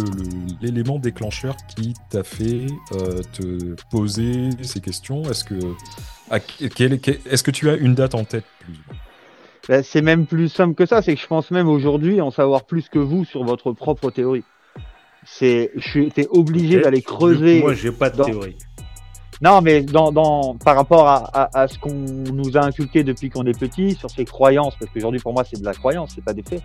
l'élément déclencheur qui t'a fait euh, te poser ces questions? Est-ce que, est-ce que tu as une date en tête ben, C'est même plus simple que ça. C'est que je pense même aujourd'hui en savoir plus que vous sur votre propre théorie. C'est, je suis obligé d'aller creuser. Moi, j'ai pas de théorie. Non, mais dans, dans, par rapport à, à, ce qu'on nous a inculqué depuis qu'on est petit, sur ces croyances, parce qu'aujourd'hui pour moi c'est de la croyance, c'est pas des faits,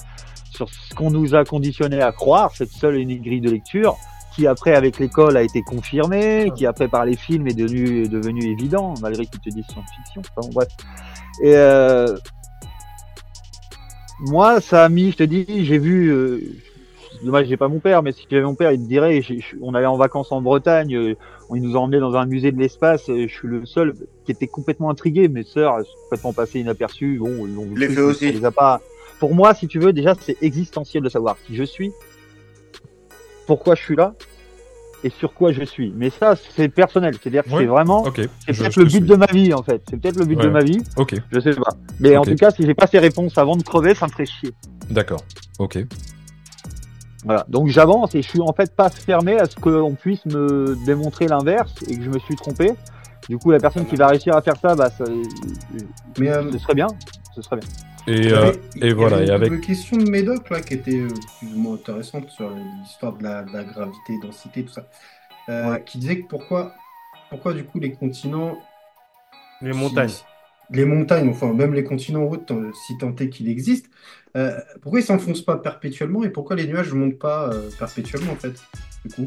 sur ce qu'on nous a conditionné à croire, cette seule et unique grille de lecture, qui après avec l'école a été confirmée, qui après par les films est devenu, est devenu évident, malgré qu'ils te disent science-fiction. Enfin, bref. Et euh, moi, ça a mis, je te dis, j'ai vu, euh, dommage, j'ai pas mon père, mais si j'avais mon père, il me dirait, on allait en vacances en Bretagne, euh, on nous a emmenés dans un musée de l'espace, je suis le seul qui était complètement intrigué, mes sœurs sont complètement passées inaperçues, bon, ils l'ont fait aussi. les a pas, pour moi, si tu veux, déjà, c'est existentiel de savoir qui je suis, pourquoi je suis là, et sur quoi je suis. Mais ça, c'est personnel. C'est-à-dire que c'est vraiment, c'est peut-être le but de ma vie, en fait. C'est peut-être le but de ma vie. Ok. Je sais pas. Mais en tout cas, si j'ai pas ces réponses avant de crever, ça me ferait chier. D'accord. Ok. Voilà. Donc j'avance et je suis en fait pas fermé à ce qu'on puisse me démontrer l'inverse et que je me suis trompé. Du coup, la personne qui va réussir à faire ça, bah, ça, Mais, euh, ce serait bien. Ce serait bien. Et, euh, et voilà. Il y avait une question de Médoc là qui était euh, plus ou moins intéressante sur l'histoire de la, de la, gravité, densité, tout ça, euh, qui disait que pourquoi, pourquoi du coup les continents, les montagnes, les montagnes, enfin même les continents en route, si tant est qu'il existe, pourquoi ils s'enfoncent pas perpétuellement et pourquoi les nuages ne montent pas perpétuellement en fait, du coup?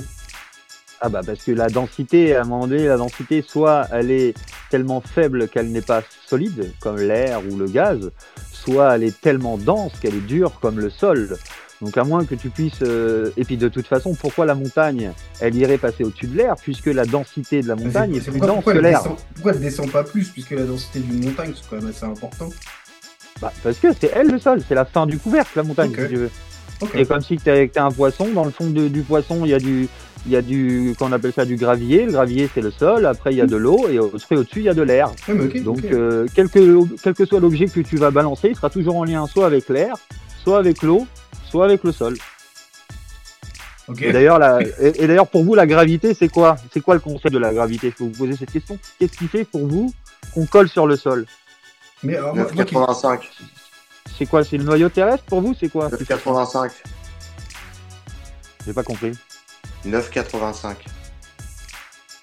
Ah bah parce que la densité, à un moment donné, la densité, soit elle est tellement faible qu'elle n'est pas solide, comme l'air ou le gaz, soit elle est tellement dense qu'elle est dure comme le sol. Donc à moins que tu puisses... Euh, et puis de toute façon, pourquoi la montagne, elle irait passer au-dessus de l'air, puisque la densité de la montagne est, plus dense que l'air Pourquoi elle descend pas plus, puisque la densité d'une montagne, c'est quand même assez important bah, Parce que c'est elle le sol, c'est la fin du couvercle, la montagne, si tu veux. C'est comme si tu as un poisson. Dans le fond du poisson, il y a du, il y a du, qu'on appelle ça du gravier. Le gravier, c'est le sol. Après, il y a de l'eau et au-dessus, il y a de l'air. Donc, euh, quel, que, quel que soit l'objet que tu vas balancer, il sera toujours en lien soit avec l'air, soit avec l'eau, soit avec le sol. Et d'ailleurs, et, d'ailleurs, pour vous, la gravité, c'est quoi? C'est quoi le concept de la gravité? Je peux vous poser cette question. Qu'est-ce qui fait pour vous qu'on colle sur le sol? Mais 9,85. C'est quoi? C'est le noyau terrestre pour vous? C'est quoi? 9,85. J'ai pas compris. 9,85.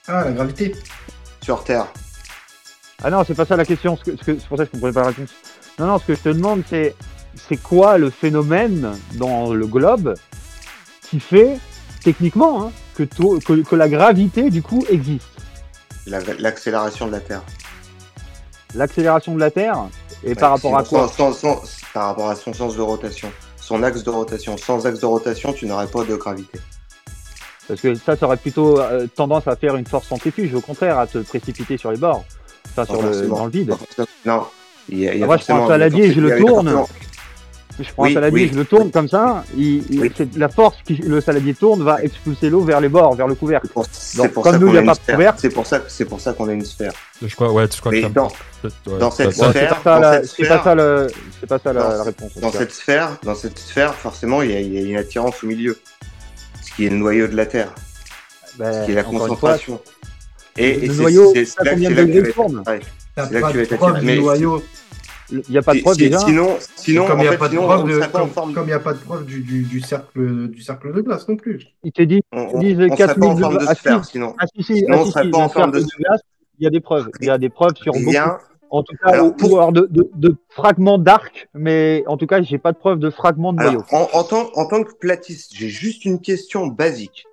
Ah, la gravité. Sur Terre. Ah non, c'est pas ça la question. C'est pour ça que je comprenais pas la réponse. Non, non, ce que je te demande, c'est c'est quoi le phénomène dans le globe qui fait, techniquement, hein, que, que, la gravité, du coup, existe? L'accélération de la Terre. L'accélération de la Terre Et par rapport à quoi? Par rapport à son sens de rotation. Son axe de rotation. Sans axe de rotation, tu n'aurais pas de gravité. Parce que ça, ça aurait plutôt euh, tendance à faire une force centrifuge, au contraire, à te précipiter sur les bords, enfin sur le, dans le vide. Non. Il y a, il y a je prends un saladier et je le tourne. Je prends un saladier, je le tourne comme ça. Il, la force que le saladier tourne va expulser l'eau vers les bords, vers le couvercle. Donc, pour comme nous, il n'y a pas de couvercle. C'est pour ça, c'est pour ça qu'on a une sphère. Je crois, ouais, je crois que dans, dans cette sphère, c'est pas ça, le, c'est pas ça la, réponse. Dans cette sphère, dans cette sphère, forcément, il y, a, il y, a, une attirance au milieu, ce qui est le noyau de la Terre, ben, ce qui est la concentration. et, le noyau, c'est là que tu vas être noyau il n'y a pas de preuve déjà. Sinon, sinon comme il n'y a, pas de preuve de, comme, a pas de preuve du, du, du, cercle, du cercle de glace non plus. Il te dit, on, ils disent 4000 de, de sphère, sinon. Ah, si, si, ah, si, si, pas en forme de, glace. Il y a des preuves. Il y a des preuves sur beaucoup. En tout cas, Alors, pour... de, de, de, fragments d'arc, mais en tout cas, j'ai pas de preuve de fragments de noyau. En, en, tant, en tant que platiste, j'ai juste une question basique.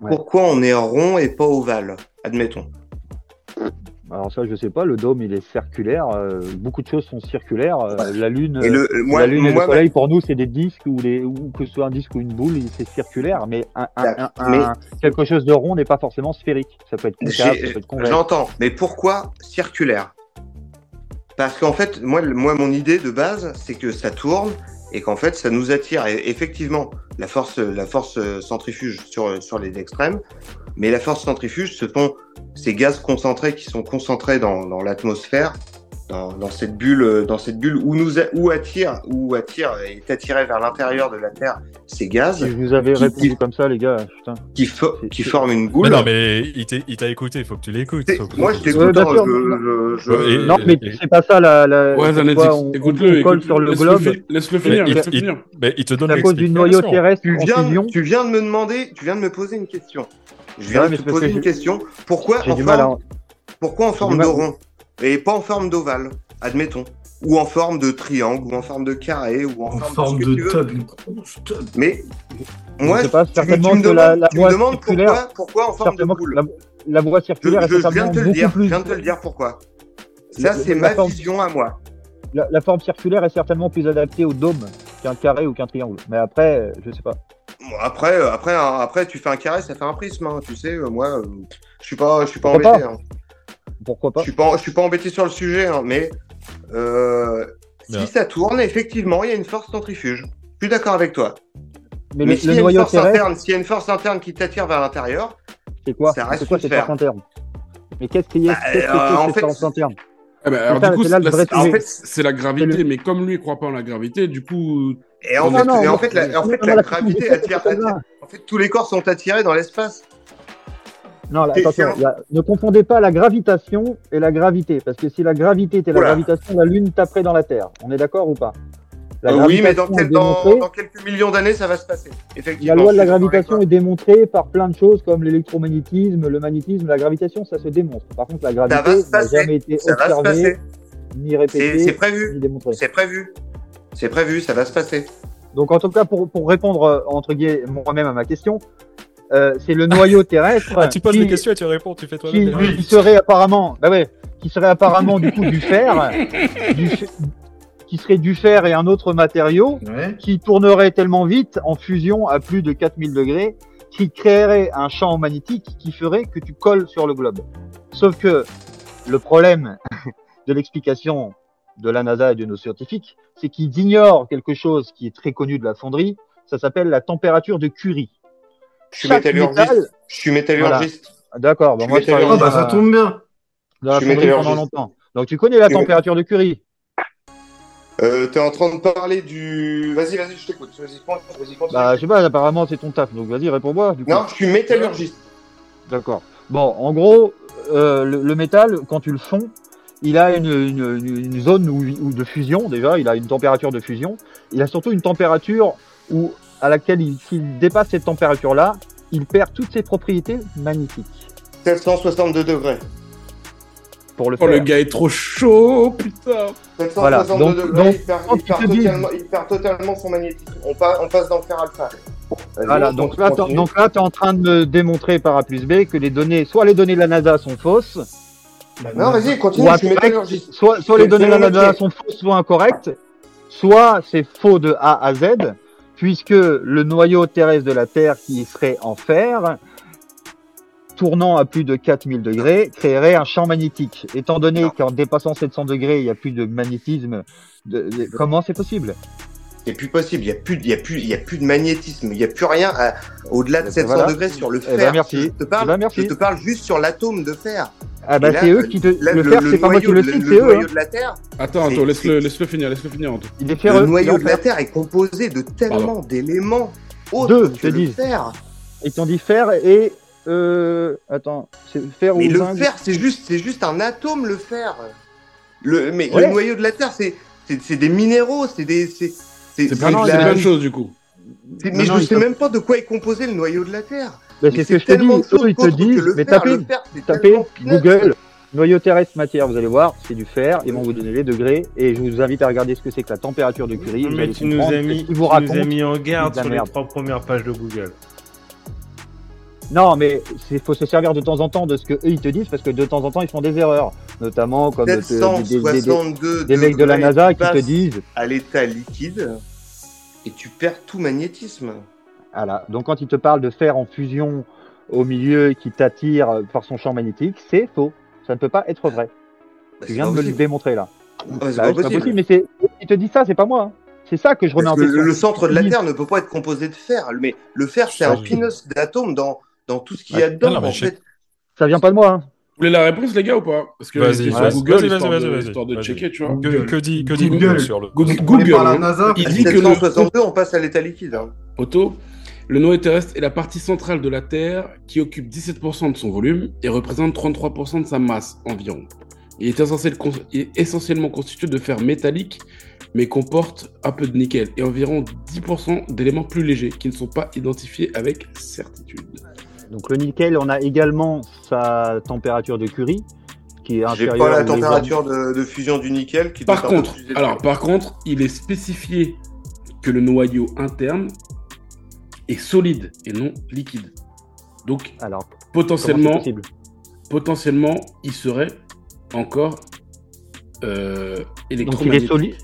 Ouais. Pourquoi on est rond et pas ovale Admettons? Alors ça, je sais pas. Le dôme, il est circulaire. Euh, beaucoup de choses sont circulaires. Euh, la lune, et le, moi, la lune et le soleil, pour nous, c'est des disques ou, les, ou que ce soit un disque ou une boule, c'est circulaire. Mais, un, un, un, quelque chose de rond n'est pas forcément sphérique. Ça peut être concave, ça peut être convexe. J'entends. Mais pourquoi circulaire? Parce qu'en fait, moi, moi, mon idée de base, c'est que ça tourne et qu'en fait, ça nous attire. Et effectivement, la force, la force centrifuge sur, sur les extrêmes, mais la force centrifuge, ce sont ces gaz concentrés qui sont concentrés dans, dans l'atmosphère, dans, dans, cette bulle, euh, dans cette bulle où nous où attire, où attire est attiré vers l'intérieur de la Terre ces gaz. Si vous avez répondu comme ça, les gars, putain. Qui, qui forment une boule. Mais non, mais il t'a écouté, il faut que tu l'écoutes. Moi, je t'écoute. Hein, je, je, non, mais c'est pas ça la. la ouais, écoute-le. Colle sur le globe. Laisse-le finir. Il, laisse finir. Mais il te donne à cause du noyau terrestre. Tu viens, tu viens de me demander, tu viens de me poser une question. Je viens de te poser une question. Pourquoi en, forme... Pourquoi en forme de rond et pas en forme d'ovale, admettons ou en forme de triangle, ou en forme de carré, ou en, forme, de, tub. Mais moi, pas, tu, tu, me demandes, la, tu me demandes pourquoi, pourquoi en forme de boule. La, la voie circulaire je, je viens de te le dire. Je viens de te le dire pourquoi. Ça, c'est ma vision à moi. La, forme circulaire est certainement plus adaptée au dôme qu'un carré ou qu'un triangle. Mais après, je sais pas après, euh, après, après, tu fais un carré, ça fait un prisme. Hein, tu sais, euh, moi, euh, je suis pas, je suis pas embêté. Hein. Pourquoi pas Je suis pas, je suis pas embêté sur le sujet, hein, mais si ça tourne, effectivement, il y a une force centrifuge. Je suis d'accord avec toi. Mais, s'il y, a une force interne, s'il y a une force interne qui t'attire vers l'intérieur, c'est quoi Ça reste quoi cette force interne Mais qu'est-ce qu'il y a bah, cette force interne eh ben, alors, du coup, en fait, c'est la gravité, mais comme lui, il croit pas en la gravité, du coup, et en, fait, en fait, la, en fait, la gravité attire, En fait, tous les corps sont attirés dans l'espace. Non, attention, ne confondez pas la gravitation et la gravité, parce que si la gravité était la gravitation, la Lune taperait dans la Terre. On est d'accord ou pas? Euh, Oui, mais dans, dans, quelques millions d'années, ça va se passer. La loi de la gravitation est démontrée par plein de choses comme l'électromagnétisme, le magnétisme. La gravitation, ça se démontre. Par contre, la gravité n'a jamais été observée, ni répétée, C'est prévu. C'est prévu. C'est prévu, ça va se passer. Donc en tout cas, pour, pour répondre euh, entre guillemets moi-même à ma question, euh, c'est le noyau terrestre. Ah, tu poses qui, des questions et tu réponds, tu fais toi qui, qui, serait apparemment, bah ouais, qui serait apparemment du coup du fer, du, qui serait du fer et un autre matériau, qui tournerait tellement vite en fusion à plus de 4000 degrés, qui créerait un champ magnétique qui ferait que tu colles sur le globe. Sauf que le problème (laughs) de l'explication de la NASA et de nos scientifiques, c'est qu'ils ignorent quelque chose qui est très connu de la fonderie, Ça s'appelle la température de Curie. Je suis métallurgiste. Je suis métallurgiste. D'accord. Bah, moi, oh, bah, ça tombe bien. je suis pendant longtemps. Donc tu connais la température de Curie euh, T'es en train de parler du. Vas-y, vas-y, je t'écoute. Vas-y, vas Bah, je sais pas, apparemment c'est ton taf, donc vas-y, réponds-moi. Non, je suis métallurgiste. D'accord. Bon, en gros, euh, le, métal, quand tu le fonds, il a une, une, zone où, de fusion, déjà, il a une température de fusion. Il a surtout une température où, à laquelle, s'il dépasse cette température-là, il perd toutes ses propriétés magnétiques. 762 degrés pour le oh, le gars est trop chaud, putain. Voilà. Donc, degrés, il, perd, totalement, son magnétisme. On, passe dans le fer alpha. Voilà, donc là, donc là, tu es en train de me démontrer par A plus B que les données, soit les données de la NASA sont fausses. non, vas-y, continue. soit, soit les données de la NASA sont fausses, soit incorrectes, soit c'est faux de A à Z, puisque le noyau terrestre de la Terre qui serait en fer tournant à plus de 4000 degrés créerait un champ magnétique. Étant donné qu'en dépassant 700 degrés, il n'y a plus de magnétisme, comment c'est possible? C'est plus possible. Il n'y a plus, il y a plus, il y a plus de magnétisme. Il n'y a plus rien au-delà de 700 eh ben degrés sur le eh ben, fer. merci. Je te parle, eh ben, je te parle juste sur l'atome de fer. Ah bah c'est eux qui te. le, fer, c'est pas moi qui le cite, c'est eux. noyau hein. de la Terre. Attends, attends, laisse-le, laisse-le finir, laisse-le finir. Il est Le noyau de la Terre est composé de tellement d'éléments autres que le fer. Ils t'ont dit fer et euh, attends, c'est fer mais le fer, c'est juste, c'est juste un atome, le fer. Le, mais le noyau de la Terre, c'est, c'est, des minéraux, c'est des, c'est, c'est, plein, de choses du coup. Mais je ne sais même pas de quoi est composé le noyau de la Terre. C'est ce que je te dis. Eux, ils te disent, mais tapez, tapez Google, noyau terrestre matière, vous allez voir, c'est du fer, ils vont vous donner les degrés, et je vous invite à regarder ce que c'est que la température de Curie. Mais tu nous as mis, tu nous as mis en garde sur les trois premières pages de Google. Non, mais il faut se servir de temps en temps de ce que eux ils te disent parce que de temps en temps ils font des erreurs, notamment comme des, des, mecs de la NASA qui te disent à l'état liquide et tu perds tout magnétisme. Voilà. Donc quand ils te parlent de fer en fusion au milieu qui t'attire par son champ magnétique, c'est faux. Ça ne peut pas être vrai. Bah, tu viens de me le démontrer là. Bah, c'est bah, pas, possible. mais c'est il te dit ça, c'est pas moi. Hein. C'est ça que je remets en question. Le, centre de la Terre ne peut pas être composé de fer, mais le fer c'est un pinus d'atomes dans dans tout ce qu'il y a dedans. en fait. Ça vient pas de moi. Hein. Vous voulez la réponse, les gars, ou pas? Parce que vas-y, sur Google, vas-y, vas-y, vas-y, histoire de checker, tu vois. Que, dit, que dit Google, sur le Google, Google la NASA, il dit que le... on passe à l'état liquide. Hein. Auto, le noyau terrestre est la partie centrale de la Terre qui occupe 17% de son volume et représente 33% de sa masse environ. Il est essentiellement constitué de fer métallique, mais comporte un peu de nickel et environ 10% d'éléments plus légers qui ne sont pas identifiés avec certitude. Donc le nickel, on a également sa température de Curie qui est inférieure. pas la température de, fusion du nickel. Qui par contre, alors par contre, il est spécifié que le noyau interne est solide et non liquide. Donc, alors, potentiellement, potentiellement, il serait encore euh, Donc il est, il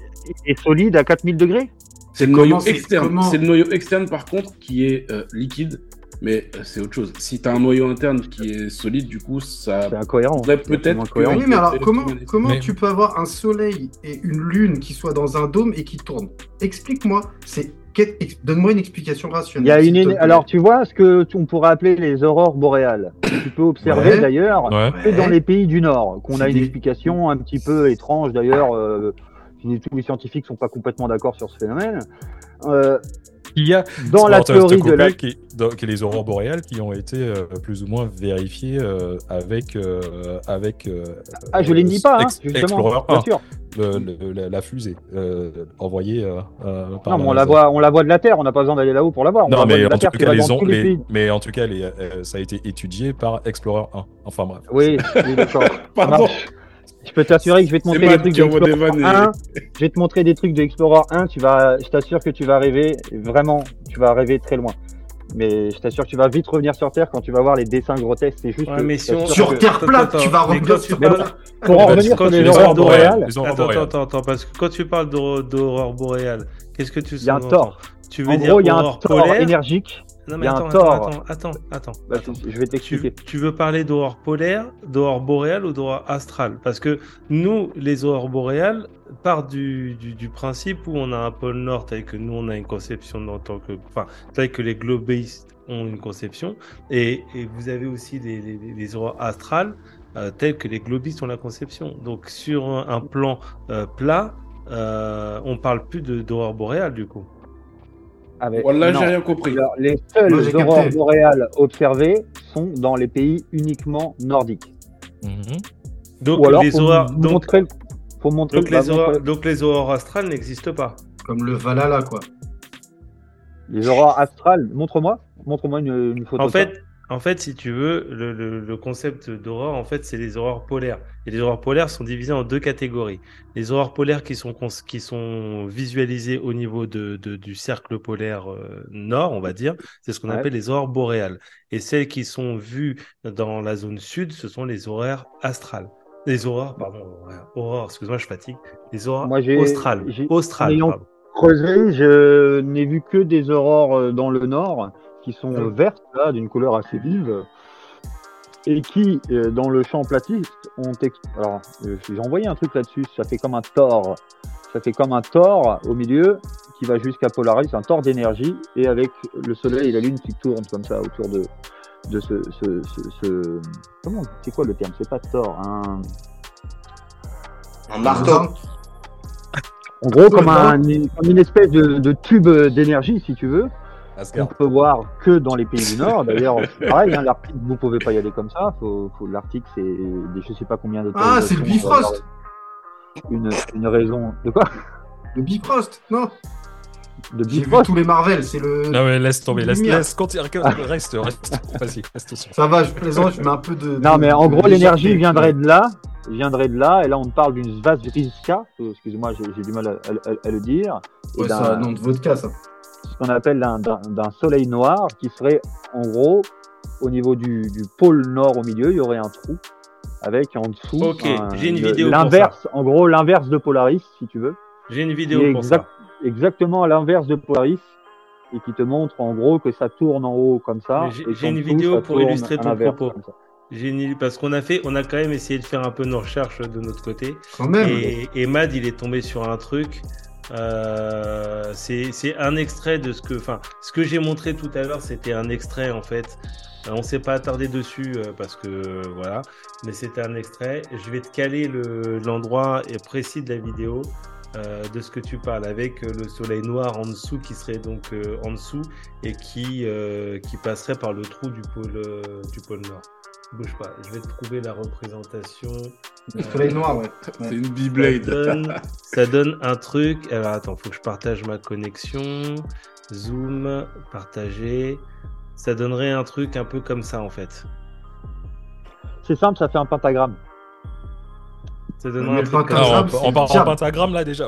est solide à 4000 degrés C'est le noyau externe. C'est le noyau externe par contre qui est euh, liquide mais euh, c'est autre chose. Si tu as un noyau interne qui est solide, du coup, ça pourrait peut-être. Oui, mais alors comment, comment tu peux avoir un soleil et une lune qui soient dans un dôme et qui tournent? Explique-moi, c'est Donne-moi une explication rationnelle. Il y a une... Alors, tu vois ce que on pourrait appeler les aurores boréales. tu peux observer d'ailleurs dans les pays du Nord, qu'on a une explication un petit peu étrange d'ailleurs. Euh, tous les scientifiques sont pas complètement d'accord sur ce phénomène. Euh, il y a dans la théorie de la qui, qui les aurores boréales qui ont été euh, plus ou moins vérifiées euh, avec euh, avec ah je les nie pas hein, Explorer 1, sûr. La, fusée envoyée par non, on la voit on la voit de la terre on n'a pas besoin d'aller là-haut pour la voir non mais en, tout cas, les mais en tout cas ça a été étudié par Explorer 1 enfin bref oui, oui d'accord (laughs) pardon je peux t'assurer que je vais te montrer des trucs de 1. (laughs) Je vais te montrer des trucs de Explorer 1. Tu vas, je t'assure que tu vas rêver. Vraiment, tu vas rêver très loin. Mais je t'assure que tu vas vite revenir sur Terre quand tu vas voir les dessins grotesques. C'est juste. mais Sur Terre plate, tu vas revenir sur Terre. Pour en revenir sur les aurores boréales. Attends, attends, attends, parce que quand tu parles d'aurore boréale, qu'est-ce que tu Il y a un tort. Tu veux en dire gros, il y a un tort énergique Non, mais attends, attends, attends, attends, bah, Je vais t'expliquer. Tu, veux parler d'aurore polaire, d'aurore boréale ou d'aurore astrale? Parce que nous, les aurores boréales, partent du, du, principe où on a un pôle nord tel que nous, on a une conception en tant que. Enfin, tel que les globistes ont une conception. Et, et vous avez aussi les, les, les aurores astrales euh, telles que les globistes ont la conception. Donc, sur un, plan euh, plat, euh, on parle plus d'aurore boréale du coup. Avec... Là, j'ai rien compris. les seules aurores boréales observées sont dans les pays uniquement nordiques. Donc, les aurores. Donc, montrer, donc, les aurores, donc, les aurores astrales n'existent pas. Comme le Valhalla, quoi. Les aurores astrales, montre-moi. Montre-moi une, une, photo. En fait, en fait, si tu veux, le, concept d'aurore, en fait, c'est les aurores polaires. Et les aurores polaires sont divisées en deux catégories. Les aurores polaires qui sont, qui sont visualisées au niveau de, du cercle polaire euh, nord, on va dire, c'est ce qu'on appelle les aurores boréales. Et celles qui sont vues dans la zone sud, ce sont les aurores astrales. Les aurores, pardon, aurores, excuse-moi, je fatigue. Les aurores australes. Australes, creusé, je n'ai vu que des aurores euh, dans le nord qui sont vertes, là, d'une couleur assez vive, et qui, euh, dans le champ platiste, ont. Alors, euh, j'ai envoyé un truc là-dessus, ça fait comme un tort. Ça fait comme un tort au milieu qui va jusqu'à Polaris, un tort d'énergie, et avec le soleil et la lune qui tournent comme ça autour de, de ce. ce, ce, Comment C'est quoi le terme? C'est pas tort, un. Un marteau En gros, comme, un, comme une espèce de, de tube d'énergie, si tu veux, on peut voir que dans les pays du Nord. D'ailleurs, pareil, hein, l'Arctique, vous pouvez pas y aller comme ça. Faut, faut... L'Arctique, c'est des, je sais pas combien de Ah, c'est le Bifrost une, une raison. De quoi Le Bifrost, non de J'ai vu tous les Marvel, c'est le. Non mais laisse tomber, laisse, laisse, continue, reste, reste, (laughs) vas-y, reste Ça va, je plaisante, je mets un peu de. Non mais en gros, l'énergie viendrait de là, viendrait de là, et là on parle d'une Svazriska, excusez-moi, j'ai du mal à, le dire. Ouais, c'est un nom de vodka ça qu'on appelle d'un soleil noir qui serait en gros au niveau du, pôle nord au milieu, il y aurait un trou avec en dessous Ok, j'ai une vidéo l'inverse, en gros l'inverse de Polaris si tu veux. J'ai une vidéo pour ça. Exactement à l'inverse de Polaris et qui te montre en gros que ça tourne en haut comme ça. J'ai une vidéo pour illustrer ton propos. Génie, parce qu'on a fait, on a quand même essayé de faire un peu nos recherches de notre côté. Quand même. Et, et Mad, il est tombé sur un truc. Euh, c'est un extrait de ce que, enfin, ce que j'ai montré tout à l'heure, c'était un extrait en fait. Euh, on s'est pas attardé dessus euh, parce que voilà, mais c'était un extrait. Je vais te caler l'endroit précis de la vidéo de ce que tu parles avec le soleil noir en dessous qui serait donc en dessous et qui qui passerait par le trou du pôle du pôle nord. Bouge pas, je vais te trouver la représentation. Le soleil noir, ouais. C'est une Beyblade. Ça donne, un truc. Alors attends, faut que je partage ma connexion. Zoom, partager. Ça donnerait un truc un peu comme ça en fait. C'est simple, ça fait un pentagramme. Ça donnerait un truc comme ça. On part en pentagramme là déjà.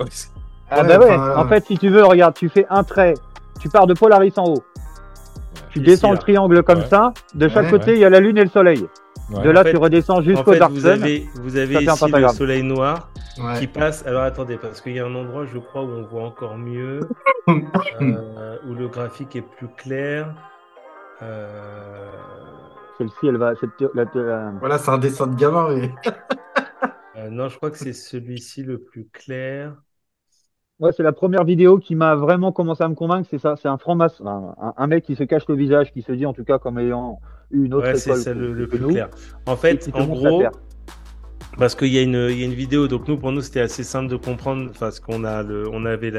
Ah bah ouais, en fait, si tu veux, regarde, tu fais un trait. Tu pars de Polaris en haut. Tu descends le triangle comme ça. De chaque côté, il y a la lune et le soleil. De là, tu redescends jusqu'au en fait, Vous avez, vous avez ici le soleil noir qui passe. Alors attendez, parce qu'il y a un endroit, je crois, où on voit encore mieux, (laughs) euh, où le graphique est plus clair. Euh... Celle-ci, elle va. Voilà, c'est un dessin de gamin. Mais... (laughs) euh, non, je crois que c'est celui-ci le plus clair. Ouais, c'est la première vidéo qui m'a vraiment commencé à me convaincre. C'est ça, c'est un franc-maçon, un, mec qui se cache le visage, qui se dit en tout cas comme ayant eu une autre ouais, école. C'est le, plus clair. En fait, en gros, parce qu'il y, a une, y a une vidéo, donc nous, pour nous, c'était assez simple de comprendre, parce qu'on a le, on avait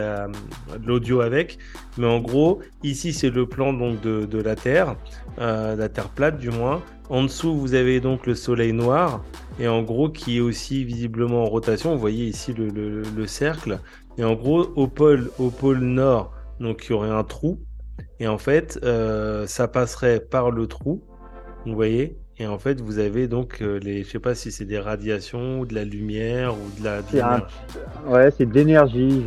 l'audio avec, mais en gros, ici, c'est le plan donc de, de la Terre, euh, la Terre plate du moins. En dessous, vous avez donc le Soleil noir, et en gros, qui est aussi visiblement en rotation. Vous voyez ici le, le, le cercle. Et en gros, au pôle, au pôle nord, donc il y aurait un trou. Et en fait, euh, ça passerait par le trou. Vous voyez? Et en fait, vous avez donc euh, les, je sais pas si c'est des radiations ou de la lumière ou de la. De Ouais, c'est de l'énergie.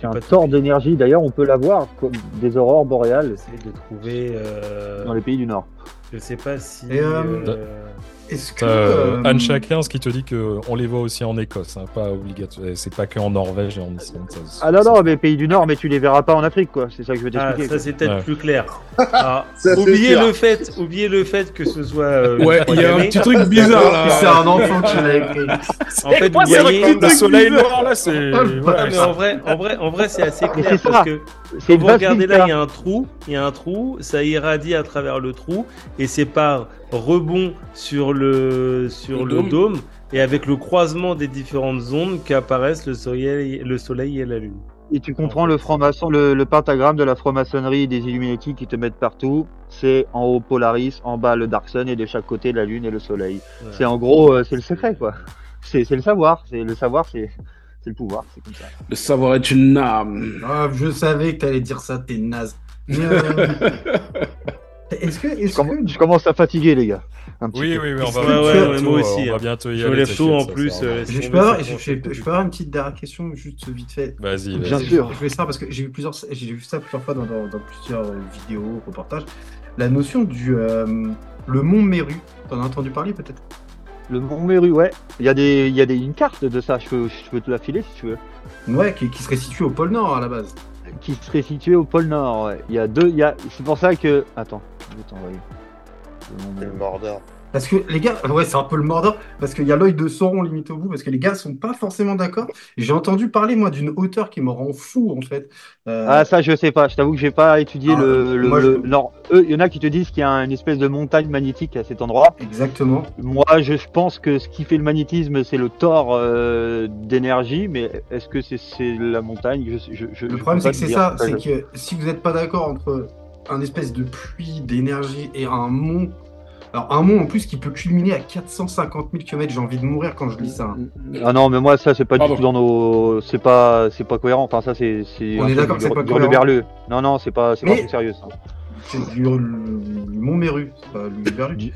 C'est un tort d'énergie. D'ailleurs, on peut l'avoir comme des aurores boréales. J'essaie de trouver. Euh... Dans les pays du Nord. Je sais pas si. Est-ce que euh, Anne Chakins qui te dit que on les voit aussi en Écosse, hein, pas obligatoire. C'est pas que en Norvège et en Islande. ah non non, mais pays du Nord, mais tu les verras pas en Afrique, quoi. C'est ça que je veux ah, t'expliquer. (laughs) Ah, ça c'est peut-être plus clair. Ah, oubliez le fait, oubliez le fait que ce soit. Euh, ouais, il y a un petit truc bizarre là. C'est un enfant qui l'a écrit. (laughs) En fait, vous voyez le soleil noir là, c'est. mais en vrai, en vrai, en vrai, c'est assez clair parce que quand vous regardez là, il y a un trou, il y a un trou, ça irradie à travers le trou et c'est par rebond sur le sur le, dôme. et avec le croisement des différentes zones qu'apparaissent le soleil, le soleil et la lune. Et tu comprends le franc-maçon, le, pentagramme de la franc-maçonnerie des Illuminati qui te mettent partout. C'est en haut Polaris, en bas le Dark Sun et de chaque côté la lune et le soleil. C'est en gros, euh, c'est le secret quoi. C'est le savoir. C'est le savoir, c'est le pouvoir, c'est comme ça. Le savoir est une âme. Ah, je savais que t'allais dire ça, t'es naze. (laughs) Euh, est-ce que, je, commence à fatiguer, les gars. oui, oui, on va, ouais, moi aussi. On va hein. bientôt y je aller. Je en plus. Euh, je, peux avoir, je, peux avoir une petite dernière question, juste vite fait. Vas-y, Bien sûr. Je vais ça parce que j'ai vu, plusieurs, j'ai vu ça plusieurs fois dans, dans, plusieurs euh, vidéos, reportages. La notion du euh, le mont Méru, t'en as entendu parler peut-être? Le mont Méru, ouais. Il y a, des, il y a des, une carte de ça, je peux, je peux te la filer si tu veux. Ouais, qui, qui serait située au pôle Nord à la base qui serait situé au pôle Nord. Ouais. Il y a deux. Il y a... C'est pour ça que. Attends, je vais t'envoyer. Le Mordor. Parce que les gars, ouais, c'est un peu le Mordor, parce qu'il y a l'œil de Sauron limite au bout, parce que les gars sont pas forcément d'accord. J'ai entendu parler, moi, d'une hauteur qui me rend fou, en fait. Euh, ah, ça, je sais pas. Je t'avoue que j'ai pas étudié ah, le. le, eux, il y en a qui te disent qu'il y a une espèce de montagne magnétique à cet endroit. Exactement. Moi, je pense que ce qui fait le magnétisme, c'est le tort euh, d'énergie, mais est-ce que c'est la montagne? Je, je, Le problème, c'est que c'est ça, c'est que si vous n'êtes pas d'accord entre un espèce de puits d'énergie et un mont alors, un mont en plus qui peut culminer à 450 000 km, j'ai envie de mourir quand je lis ça. Hein. Ah non, mais moi, ça, c'est pas du tout dans nos. C'est pas, c'est pas cohérent. Enfin, ça, c'est. On est d'accord que c'est pas cohérent. Berleux. Non, non, c'est pas, c'est pas sérieux, ça. C'est du Mont Méru, c'est pas le Berlu.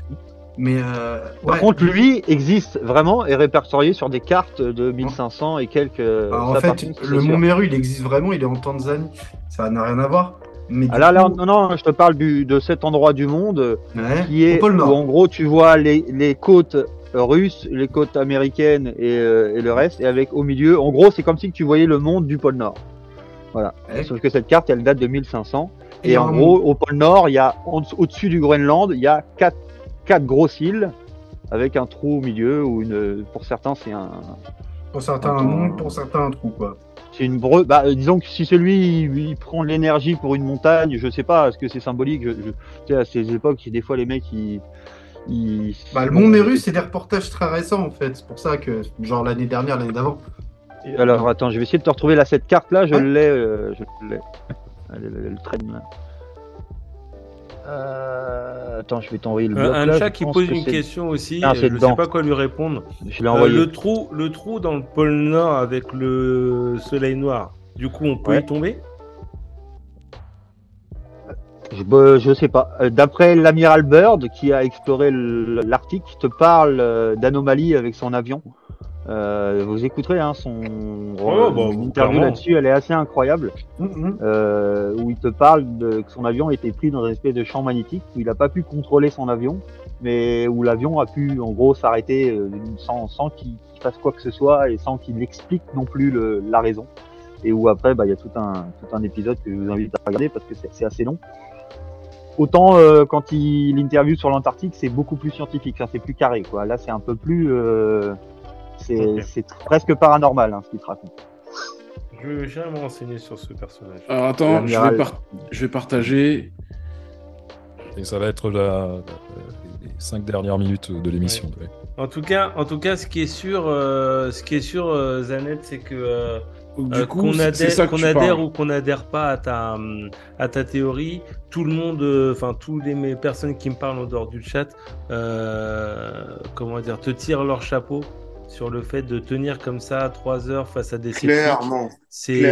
Mais euh, Par contre, lui existe vraiment et répertorié sur des cartes de 1500 et quelques. Alors, en fait, le Mont Méru, il existe vraiment, il est en Tanzanie. Ça n'a rien à voir. Ah là, là, non, non, je te parle du, de cet endroit du monde qui est où en gros tu vois les, les côtes russes, les côtes américaines et, euh, et, le reste, et avec au milieu, en gros, c'est comme si tu voyais le monde du pôle Nord. Voilà. Sauf que cette carte, elle date de 1500. Et, en gros, au pôle Nord, il y a au-dessus du Groenland, il y a quatre, quatre grosses îles avec un trou au milieu ou une. Pour certains, c'est un. Pour certains, un monde, pour certains, un trou, quoi. C'est une bre... bah, disons que si celui il, prend l'énergie pour une montagne, je sais pas, est-ce que c'est symbolique? Je, Tu sais, à ces époques, des fois les mecs ils. Bah, le Mont Méru, c'est des reportages très récents en fait. C'est pour ça que, genre l'année dernière, l'année d'avant. Alors attends, je vais essayer de te retrouver là, cette carte là, je l'ai. Euh, je l'ai. Elle, traîne là. Euh, attends, je vais t'envoyer le bloc. Un chat qui pose une question aussi, ah, je ne sais pas quoi lui répondre. Je euh, le, trou, le trou dans le pôle Nord avec le soleil noir, du coup, on peut y tomber? Je, je sais pas. Euh, d'après l'amiral Bird, qui a exploré l'Arctique, te parle d'anomalies avec son avion. Euh, vous écouterez hein, son oh, bah, interview là-dessus, elle est assez incroyable. Mm-hmm. euh, où il te parle de que son avion était pris dans une espèce de champ magnétique où il n'a pas pu contrôler son avion, mais où l'avion a pu en gros s'arrêter euh, sans, sans qu'il fasse quoi que ce soit et sans qu'il explique non plus le, la raison. Et où après, bah, il y a tout un, tout un épisode que je vous invite à regarder parce que c'est assez long. Autant euh, quand il interview sur l'Antarctique, c'est beaucoup plus scientifique, ça c'est plus carré. Quoi. Là, c'est un peu plus euh, c'est presque paranormal hein, ce qu'il te raconte. Je vais jamais me renseigner sur ce personnage. Alors attends, je vais, je vais, partager. Et ça va être la... les cinq dernières minutes de l'émission. En tout cas, en tout cas, ce qui est sûr, euh, ce qui est sûr, euh, Zanet, c'est que euh, qu'on adhère, qu'on adhère ou qu'on adhère pas à ta à ta théorie, tout le monde, enfin tous les personnes qui me parlent en dehors du chat, comment dire, te tirent leur chapeau sur le fait de tenir comme ça trois heures face à des Clairement. C'est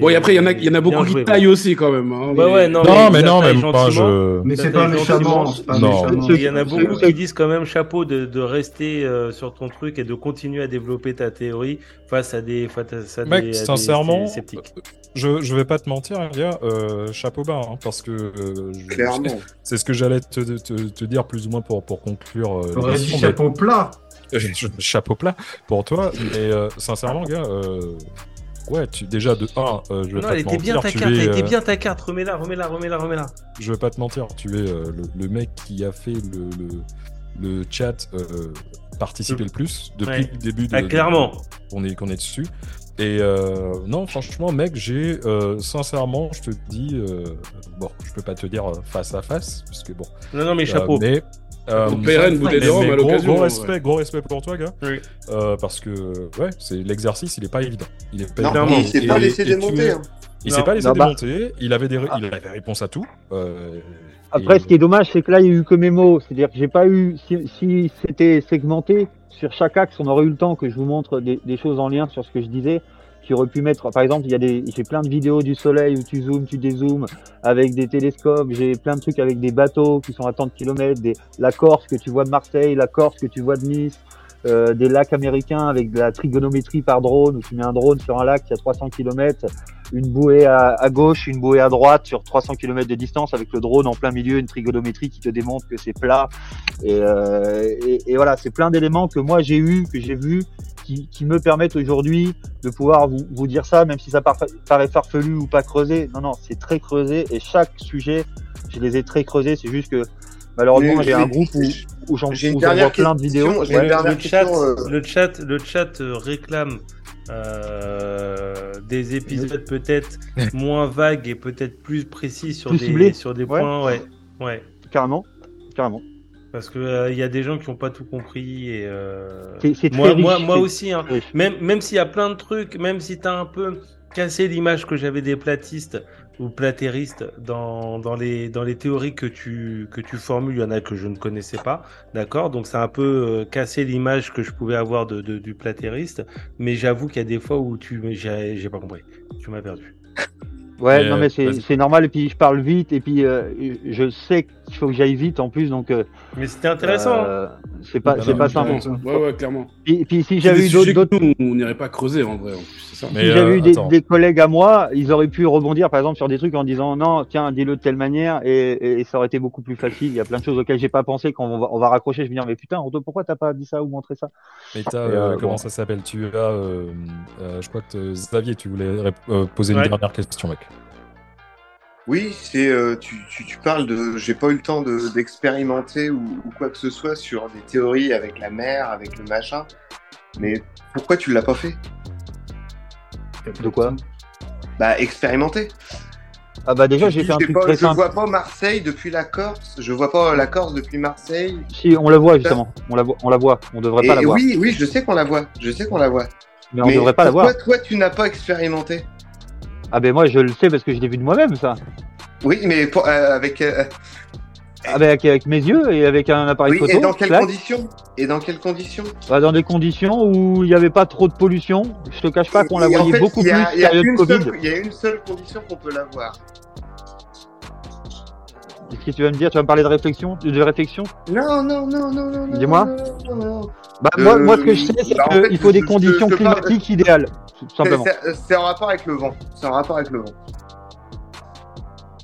Bon, et après, il y en a, il y en a beaucoup qui taillent aussi quand même. Hein, ouais, ouais, non, non, mais, non, même pas. Je... Mais c'est pas méchamment. Non. Il y en a beaucoup qui disent quand même chapeau de, de rester euh, sur ton truc et de continuer à développer ta théorie face à des, face à Mec, sincèrement, sceptiques. Je, je vais pas te mentir, gars, euh, chapeau bas, hein, parce que euh, clairement, (laughs) c'est ce que j'allais te, te, te, dire plus ou moins pour pour conclure. Euh, chapeau plat. (laughs) chapeau plat pour toi, mais euh, sincèrement, gars, euh, ouais, tu, déjà de 1, euh, je vais non, pas te mentir. Bien ta carte, es, était bien ta carte, remets-la, remets-la, remets-la, remets-la. Je vais pas te mentir, tu es le, le, mec qui a fait le, le, le chat participer le plus depuis le début de. Ah, clairement. on est, qu'on est dessus. Et non, franchement, mec, j'ai sincèrement, je te dis, bon, je peux pas te dire face à face, parce que bon. Non, non, mais chapeau. mais euh, on paierait une bouteille de rhum à l'occasion. Gros, respect, gros respect pour toi, gars. Oui. Euh, parce que ouais, c'est l'exercice, il est pas évident. Il est pas non, il s'est pas laissé démonter. Hein. Il s'est pas laissé bah- démonter. Il avait des, ah. il avait réponse à tout. Euh, Après, ce qui est dommage, c'est que là, il y a eu que mes mots. C'est-à-dire que j'ai pas eu. Si, si c'était segmenté sur chaque axe, on aurait eu le temps que je vous montre des, des choses en lien sur ce que je disais tu aurais pu mettre, par exemple, il y a des, j'ai plein de vidéos du soleil où tu zoomes, tu dézoomes avec des télescopes. J'ai plein de trucs avec des bateaux qui sont à tant de kilomètres, des, la Corse que tu vois de Marseille, la Corse que tu vois de Nice, euh, des lacs américains avec de la trigonométrie par drone où tu mets un drone sur un lac qui a 300 km, une bouée à, gauche, une bouée à droite sur 300 km de distance avec le drone en plein milieu, une trigonométrie qui te démontre que c'est plat. Et, euh, et voilà, c'est plein d'éléments que moi j'ai eu, que j'ai vu qui, me permettent aujourd'hui de pouvoir vous, vous, dire ça, même si ça paraît farfelu ou pas creusé. Non, non, c'est très creusé et chaque sujet, je les ai très creusés. C'est juste que malheureusement, j'ai un groupe où, où j'en vois plein de vidéos. le, chat, euh, le, chat, le chat euh, réclame euh, des épisodes peut-être (laughs) moins vagues et peut-être plus précis sur des, sur des points. Ouais. ouais. Carrément. Carrément. Parce que il euh, y a des gens qui n'ont pas tout compris et euh... moi, moi, moi, aussi. Hein. Même, même s'il y a plein de trucs, même si tu as un peu cassé l'image que j'avais des platistes ou platéristes dans, dans, les, dans les théories que tu, que tu formules, il y en a que je ne connaissais pas, d'accord? Donc c'est un peu euh, cassé l'image que je pouvais avoir de, de du platériste, mais j'avoue qu'il y a des fois où tu j'ai pas compris, tu m'as perdu. Ouais, non, mais c'est normal. Et puis, je parle vite. Et puis, euh, je sais qu'il faut que j'aille vite en plus. Donc, euh, mais c'était intéressant. Euh, c'est pas, c'est pas simple. Ouais, ouais, clairement. Et puis, si j'avais eu d'autres. On n'irait pas creuser en vrai. En plus. Si j'avais eu des, collègues à moi, ils auraient pu rebondir par exemple sur des trucs en disant non, tiens, dis-le de telle manière et, et, ça aurait été beaucoup plus facile. Il y a plein de choses auxquelles j'ai pas pensé quand on va, on va raccrocher. Je vais dire mais putain, pourquoi t'as pas dit ça ou montré ça? Mais t'as, comment ça s'appelle? Tu as, je crois que Xavier, tu voulais poser une dernière question, mec. Oui, c'est euh, tu, tu, tu, parles de. J'ai pas eu le temps d'expérimenter ou, ou, quoi que ce soit sur des théories avec la mer, avec le machin. Mais pourquoi tu l'as pas fait? De quoi? Bah expérimenter. Ah bah déjà j'ai fait un truc pas, très Je vois pas Marseille depuis la Corse. Je vois pas la Corse depuis Marseille. Si on la voit justement. On la voit. On la voit. On devrait pas la voir. Oui, oui, je sais qu'on la voit. Je sais qu'on la voit. Mais on devrait pas la voir. Toi, tu n'as pas expérimenté? Ah ben moi je le sais parce que je l'ai vu de moi-même ça. Oui, mais euh, avec, euh, ah ben, avec, mes yeux et avec un appareil photo. Et dans quelles conditions? Et dans quelles conditions? Bah, Dans des conditions où il n'y avait pas trop de pollution. Je te cache pas qu'on la voyait beaucoup plus Il y a une seule condition qu'on peut la voir. Qu'est-ce que tu vas me dire Tu vas me parler de réflexion De réflexion? Non, non, non, non, non. Dis-moi. Bah, moi, moi, ce que je sais, c'est bah, qu'il faut des conditions climatiques idéales. Simplement. C'est en rapport avec le vent. C'est en rapport avec le vent.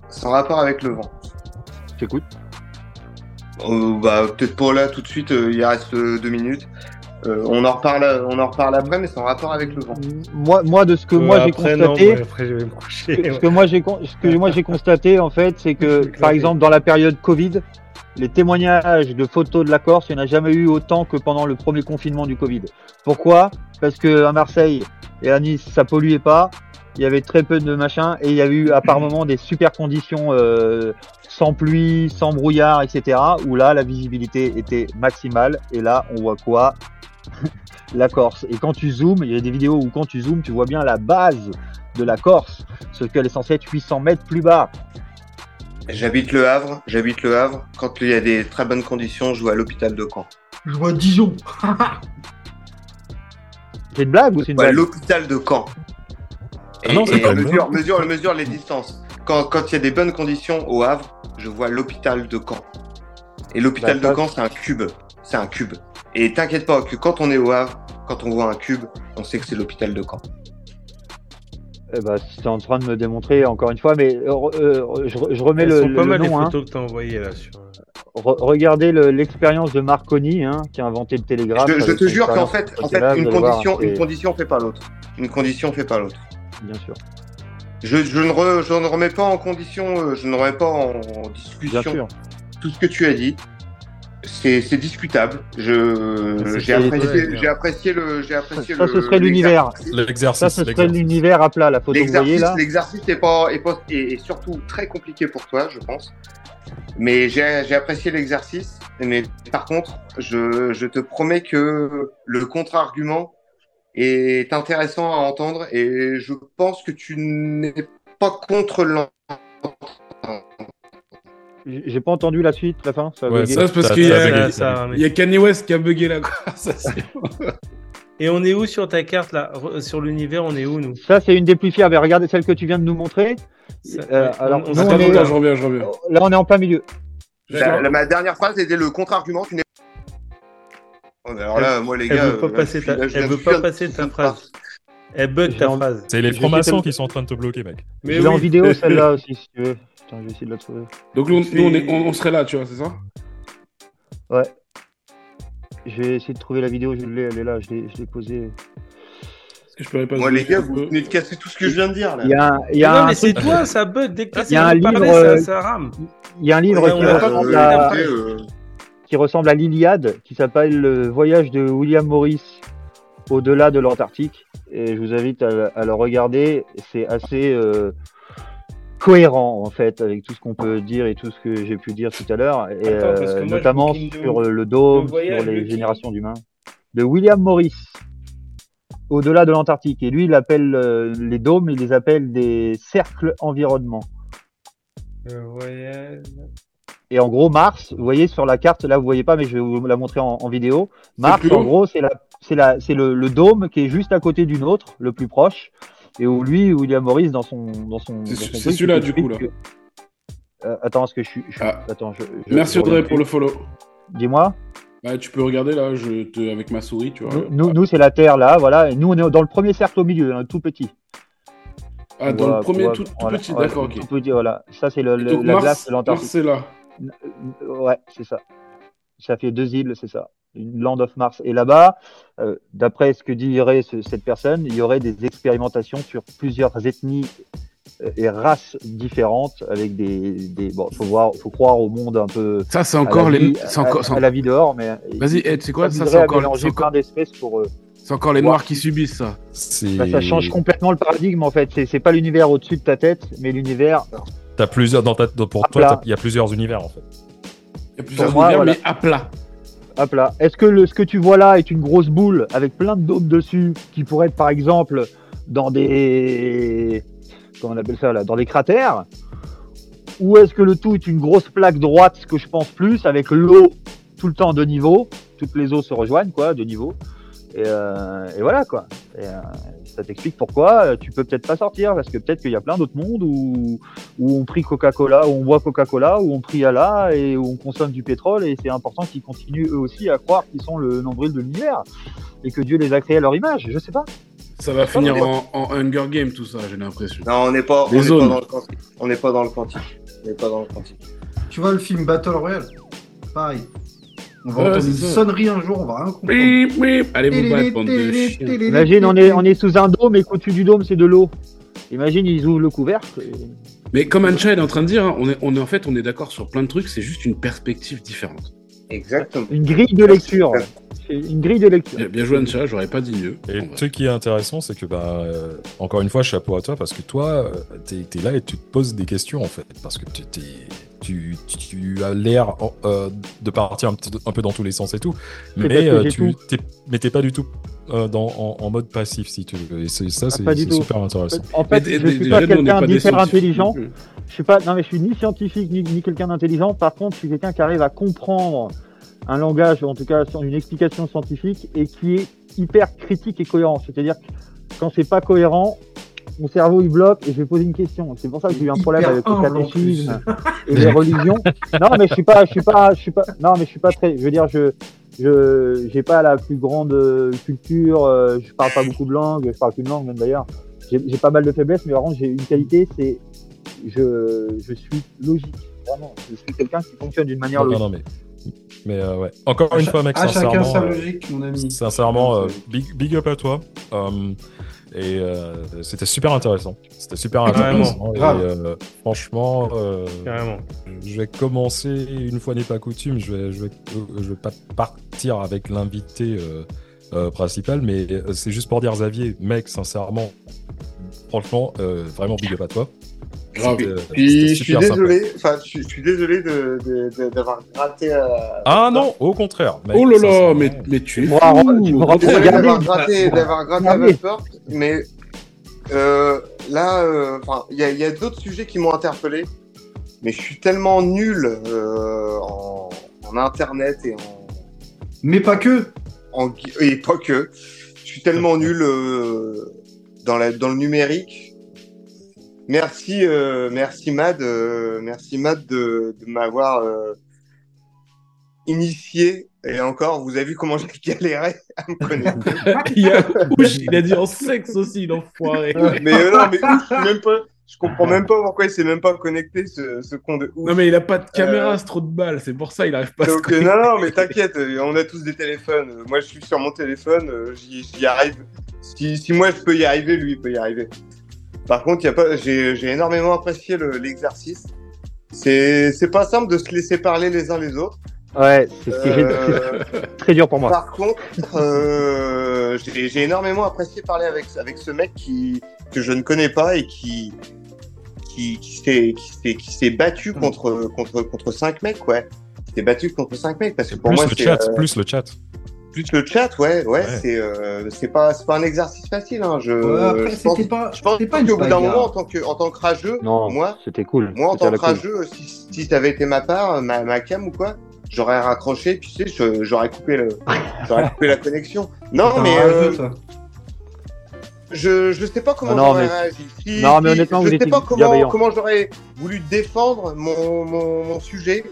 C'est en rapport avec le vent. J'écoute. Euh, bah, peut-être pas là tout de suite, euh, il reste euh, deux minutes. on en reparle, on en reparle après, mais c'est en rapport avec le vent. Moi, moi de ce que moi j'ai constaté, ce que moi j'ai, ce que moi j'ai constaté en fait, c'est que (laughs) par exemple dans la période Covid, les témoignages de photos de la Corse, il n'y en a jamais eu autant que pendant le premier confinement du Covid. Pourquoi? Parce que à Marseille et à Nice, ça polluait pas. Il y avait très peu de machin et il y a eu à par moment des super conditions euh, sans pluie, sans brouillard, etc. Où là, la visibilité était maximale. Et là, on voit quoi? (laughs) La Corse. Et quand tu zoomes, il y a des vidéos où quand tu zoomes, tu vois bien la base de la Corse, ce qu'elle est censée être 800 mètres plus bas. J'habite le Havre, j'habite le Havre. Quand il y a des très bonnes conditions, je joue à l'hôpital de Caen. Je vois Dijon. (laughs) c'est une blague ou c'est une blague L'hôpital de Caen. Et, ah on mesure, mesure, les distances. Quand il y a des bonnes conditions au Havre, je vois l'hôpital de Caen. Et l'hôpital bah, de Caen, c'est un cube. C'est un cube. Et t'inquiète pas que quand on est au Havre, quand on voit un cube, on sait que c'est l'hôpital de Caen. Eh ben, c'est en train de me démontrer encore une fois, mais euh, euh, je, remets le, pas mal les hein. photos que tu as envoyées là. Sur... regardez l'expérience de Marconi, hein, qui a inventé le télégraphe. Je, te jure qu'en fait, en fait une, condition, une condition fait pas l'autre. Une condition fait pas l'autre. Bien sûr. Je, je, ne je, ne remets pas en condition, euh, je ne remets pas en, discussion tout ce que tu as dit c'est discutable. J'ai apprécié, apprécié, le. Apprécié ça, ce serait l'univers. L'exercice. Ça, ce serait l'univers à plat, la photo que vous voyez là. L'exercice est, pas, est, pas, est, surtout très compliqué pour toi, je pense. Mais j'ai apprécié l'exercice. Mais par contre, je, je te promets que le contre-argument est intéressant à entendre et je pense que tu n'es pas contre l'entendre j'ai pas entendu la suite, la fin. Ça, ouais, ça c'est parce qu'il y, y, a Kanye West qui a bugué la (laughs) (laughs) Et on est où sur ta carte là? Sur l'univers, on est où nous? Ça, c'est une des plus fières. regardez celle que tu viens de nous montrer. Euh, alors, on, on est, je reviens, je reviens. Là, on est en plein milieu. ma dernière phrase était le contre-argument. Tu n'es alors là, moi, les gars, elle veut pas passer ta, elle veut pas passer ta phrase. Elle bug ta phrase. C'est les francs-maçons qui sont en train de te bloquer, mec. Mais oui. en vidéo celle-là (laughs) aussi, si tu veux. Putain, je vais essayer de la trouver. Donc nous, on, serait là, tu vois, c'est ça? Ouais. Je vais essayer de trouver la vidéo, je l'ai, elle est là, je l'ai posée. Que je pas Moi, les gars, vous venez de casser tout ce que je viens de dire. Là. Il y a, il y a non, un mais c'est toi, ça bug. Dès que il y a un livre, parler, ça, ça, rame. Il y a un livre qui, ressemble à, euh... qui, ressemble à, l'Iliade, qui s'appelle Le voyage de William Morris au-delà de l'Antarctique. Et je vous invite à, à le regarder. C'est assez. Euh, cohérent en fait avec tout ce qu'on peut dire et tout ce que j'ai pu dire tout à l'heure, et euh, notamment sur le dôme, sur les générations d'humains, de William Morris, au-delà de l'Antarctique. Et lui, il appelle euh, les dômes, il les appelle des cercles environnement. Et en gros, Mars, vous voyez sur la carte, là vous voyez pas, mais je vais vous la montrer en, vidéo. Mars, en gros, c'est la, c'est la, c'est le, le dôme qui est juste à côté d'une autre, le plus proche et où lui, William Morris, dans son. Dans son c'est celui-là, du coup, là. Euh, attends, est-ce que je suis. Ah. Attends, je, Merci Audrey pour le follow. Dis-moi. Bah, tu peux regarder là, je te... avec ma souris, tu vois. Nous, nous c'est la Terre là, voilà. Et nous, on est dans le premier cercle au milieu, hein, tout petit. Ah, dans le premier tout, petit, d'accord, ok. Tout petit, voilà. Ça, c'est le, la glace de l'Antarctique. c'est là. Ouais, c'est ça. Ça fait deux îles, c'est ça Land of Mars. Et là-bas, euh, d'après ce que dirait cette personne, il y aurait des expérimentations sur plusieurs ethnies euh, et races différentes avec des, des bon faut voir faut croire au monde un peu ça c'est encore les c'est encore à, la vie dehors mais vas-y c'est quoi ça c'est encore mélanger plein d'espèces pour euh, c'est encore les noirs qui subissent ça. Bah, ça change complètement le paradigme en fait. C'est pas l'univers au-dessus de ta tête mais l'univers t'as plusieurs dans ta pour toi il y a plusieurs univers en fait. Il y a plusieurs univers mais à plat Hop là. Est-ce que ce que tu vois là est une grosse boule avec plein de dômes dessus qui pourrait être par exemple dans des comment on appelle ça là, dans des cratères? Ou est-ce que le tout est une grosse plaque droite, ce que je pense plus, avec l'eau tout le temps de niveau, toutes les eaux se rejoignent quoi, de niveau. Et, euh, voilà quoi. Euh, ça t'explique pourquoi euh, tu peux peut-être pas sortir parce que peut-être qu'il y a plein d'autres mondes où, où on prie Coca-Cola, où on boit Coca-Cola, où on prie Allah et où on consomme du pétrole et c'est important qu'ils continuent eux aussi à croire qu'ils sont le nombril de l'univers et que Dieu les a créés à leur image. Je sais pas. Ça va finir en, Hunger Game tout ça, j'ai l'impression. Non, on n'est pas, pas, dans le quantique. On n'est pas dans le quantique. On n'est pas dans le quantique. Tu vois le film Battle Royale? Pareil. On va entendre une sonnerie un jour, on va rien comprendre. Allez vous battre, bande de chiens. Imagine, on est, on est sous un dôme et qu'au-dessus du dôme, c'est de l'eau. Imagine, ils ouvrent le couvercle. Mais comme Ancha est en train de dire, hein, on, est, on est en fait, on est d'accord sur plein de trucs, c'est juste une perspective différente. Exactement. Une grille de lecture. Une grille de lecture. Bien, joué Ancha, j'aurais pas dit mieux. Et ce qui est intéressant, c'est que, bah, euh, encore une fois, chapeau à toi, parce que toi, euh, t'es es là et tu te poses des questions, en fait. Parce que tu tu, tu as l'air euh, de partir un, un, peu dans tous les sens et tout, mais euh, tu t'es pas du tout euh, dans, en, mode passif si tu veux. Et ça, c'est super intéressant. En fait, je suis pas quelqu'un d'hyper intelligent. Je suis pas, non mais je suis ni scientifique ni, ni quelqu'un d'intelligent. Par contre, je suis quelqu'un qui arrive à comprendre un langage, en tout cas une explication scientifique, et qui est hyper critique et cohérent. C'est-à-dire que quand c'est pas cohérent, mon cerveau il bloque et je vais poser une question. C'est pour ça que j'ai eu un problème avec le catéchisme et les (laughs) religions. Non, mais je suis pas, je suis pas, je suis pas, non, mais je suis pas très, je veux dire, je, je, j'ai pas la plus grande euh, culture, euh, je parle pas beaucoup de langues, je parle qu'une langue même d'ailleurs. J'ai pas mal de faiblesses, mais vraiment j'ai une qualité, c'est je, je suis logique. Vraiment, je suis quelqu'un qui fonctionne d'une manière logique. Non, mais... Mais euh, ouais. Encore une fois, mec, sincèrement. Chacun sa logique, mon ami. Sincèrement, big, big, up à toi. Et euh, c'était super intéressant. C'était super intéressant. Et, euh, franchement, euh, je vais commencer, une fois n'est pas coutume, je vais, je vais, je vais pas partir avec l'invité principal, mais c'est juste pour dire, Xavier, mec, sincèrement, franchement, vraiment big up à toi. Je suis désolé, enfin, je, suis désolé d'avoir raté. ah non, au contraire. oh là là, mais, mais tu es. D'avoir gratté, d'avoir gratté à votre porte, mais euh, là, euh, il y a, y a d'autres sujets qui m'ont interpellé, mais je suis tellement nul euh, en, en, internet et en. Mais pas que. En, et pas que. Je suis tellement (laughs) nul euh, dans, la, dans le numérique. Merci, euh, merci Mad, merci Mad de, de m'avoir initié et encore, vous avez vu comment j'ai galéré à me connecter. (laughs) il, a... il a dit en sexe aussi, l'enfoiré. mais euh, non, mais je même pas. Je comprends même pas pourquoi il s'est même pas connecté, ce, ce con de ouf. Non, mais il a pas de caméra, euh... c'est trop de balles, c'est pour ça il arrive pas à se connecter. Non, non, mais t'inquiète, on a tous des téléphones. Moi, je suis sur mon téléphone, euh, j'y arrive. Si, si, moi je peux y arriver, lui il peut y arriver. Par contre, j'ai énormément apprécié l'exercice. C'est pas simple de se laisser parler les uns les autres. Ouais, c'est euh... (laughs) très dur pour moi. Par contre, euh, j'ai énormément apprécié parler avec, avec ce mec qui, que je ne connais pas et qui, qui, qui s'est battu mm. contre, contre, contre 5 mecs, ouais. Il s'est battu contre 5 mecs parce que pour plus moi, le chat, euh, plus le chat. Plus le chat, ouais, ouais, c'est euh, c'est pas, pas un exercice facile. Hein. Je, ouais, je pense, pas, je pense qu'au bout d'un moment, en tant que, en tant que rageux, non, moi, c'était cool. Moi, en tant que rageux, si, si ça avait été ma part, ma, ma cam ou quoi, j'aurais raccroché, tu sais, j'aurais coupé, le, (laughs) coupé la connexion. Non, mais. Euh, je, je sais pas comment ah j'aurais réagi. non, mais honnêtement, je sais pas comment, comment j'aurais voulu défendre mon, mon, mon, sujet.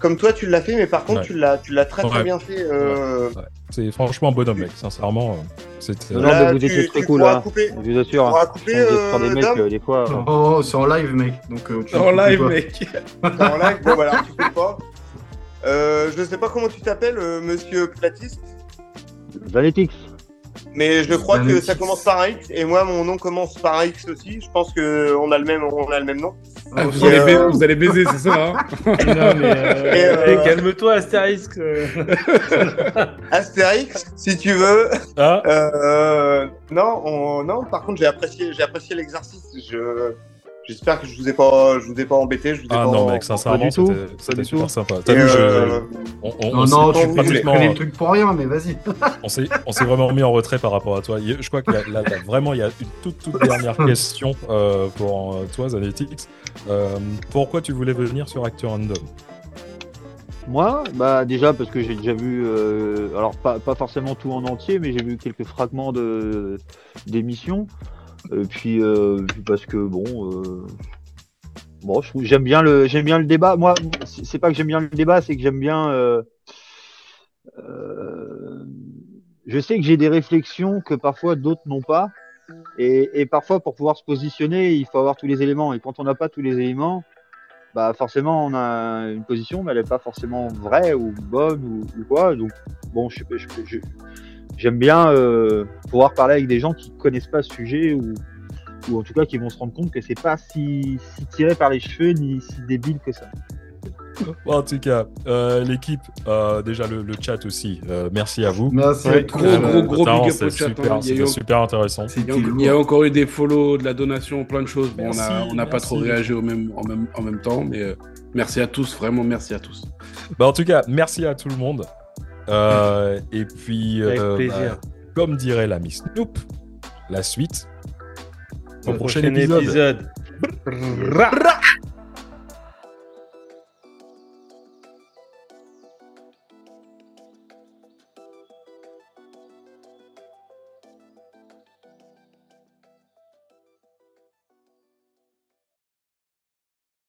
Comme toi, tu l'as fait, mais par contre, tu l'as, tu l'as très très bien fait. Euh... C'est franchement un bonhomme, mec. Sincèrement, euh, c'était. Non, mais vous étiez très cool, là. Couper, je vous assure. Tu pourras couper, euh, des mecs, euh, des fois. Oh, c'est en live, mec. Donc, tu en live, mec. (laughs) en live, bon, voilà, tu peux pas. Euh, je ne sais pas comment tu t'appelles, euh, monsieur Platiste. Vanetix. Mais je crois que ça commence par un X et moi mon nom commence par un X aussi. Je pense qu'on a le même, on a le même nom. Ah, vous, allez baiser, c'est ça hein (laughs) Non mais euh, calme-toi Astérix. (laughs) Astérix, si tu veux. Ah. non, non. Par contre j'ai apprécié, j'ai apprécié l'exercice. Je J'espère que je vous ai pas, je vous ai pas embêté. Je vous ai ah pas non, mec, sincèrement, c'était super sympa. T'as vu, je... Euh, on, on, non, non, tu pratiquement... des trucs pour rien, mais vas-y. (laughs) on s'est, on s'est vraiment mis en retrait par rapport à toi. Je crois que là, vraiment, il y a une toute, toute dernière (laughs) question euh, pour euh, toi, Zanetix. Euh, pourquoi tu voulais venir sur Acteur Random? Moi, bah déjà parce que j'ai déjà vu, euh, alors pas, pas forcément tout en entier, mais j'ai vu quelques fragments de d'émissions. Et puis, euh, parce que bon, euh, bon, j'aime bien le, j'aime bien le débat. Moi, c'est pas que j'aime bien le débat, c'est que j'aime bien. Euh, je sais que j'ai des réflexions que parfois d'autres n'ont pas. Et, parfois, pour pouvoir se positionner, il faut avoir tous les éléments. Et quand on n'a pas tous les éléments, bah forcément, on a une position, mais elle n'est pas forcément vraie ou bonne ou, quoi. Donc, bon, je, je, je, j'aime bien euh, pouvoir parler avec des gens qui connaissent pas ce sujet ou, ou en tout cas qui vont se rendre compte que c'est pas si, si tiré par les cheveux ni si débile que ça. Bon, en tout cas, euh, l'équipe, euh, déjà le, le, chat aussi, euh, merci à vous. Merci. Ouais, gros, gros, gros big up au chat. Super, hein. C'était super intéressant. Il y, a, encore eu des follow, de la donation, plein de choses. Bon, on n'a pas trop réagi au même, en, même, en même temps, mais merci à tous, vraiment merci à tous. Bah, en tout cas, merci à tout le monde. Euh, et puis, euh, bah, comme dirait la Miss Snoop, la suite au, prochain, épisode.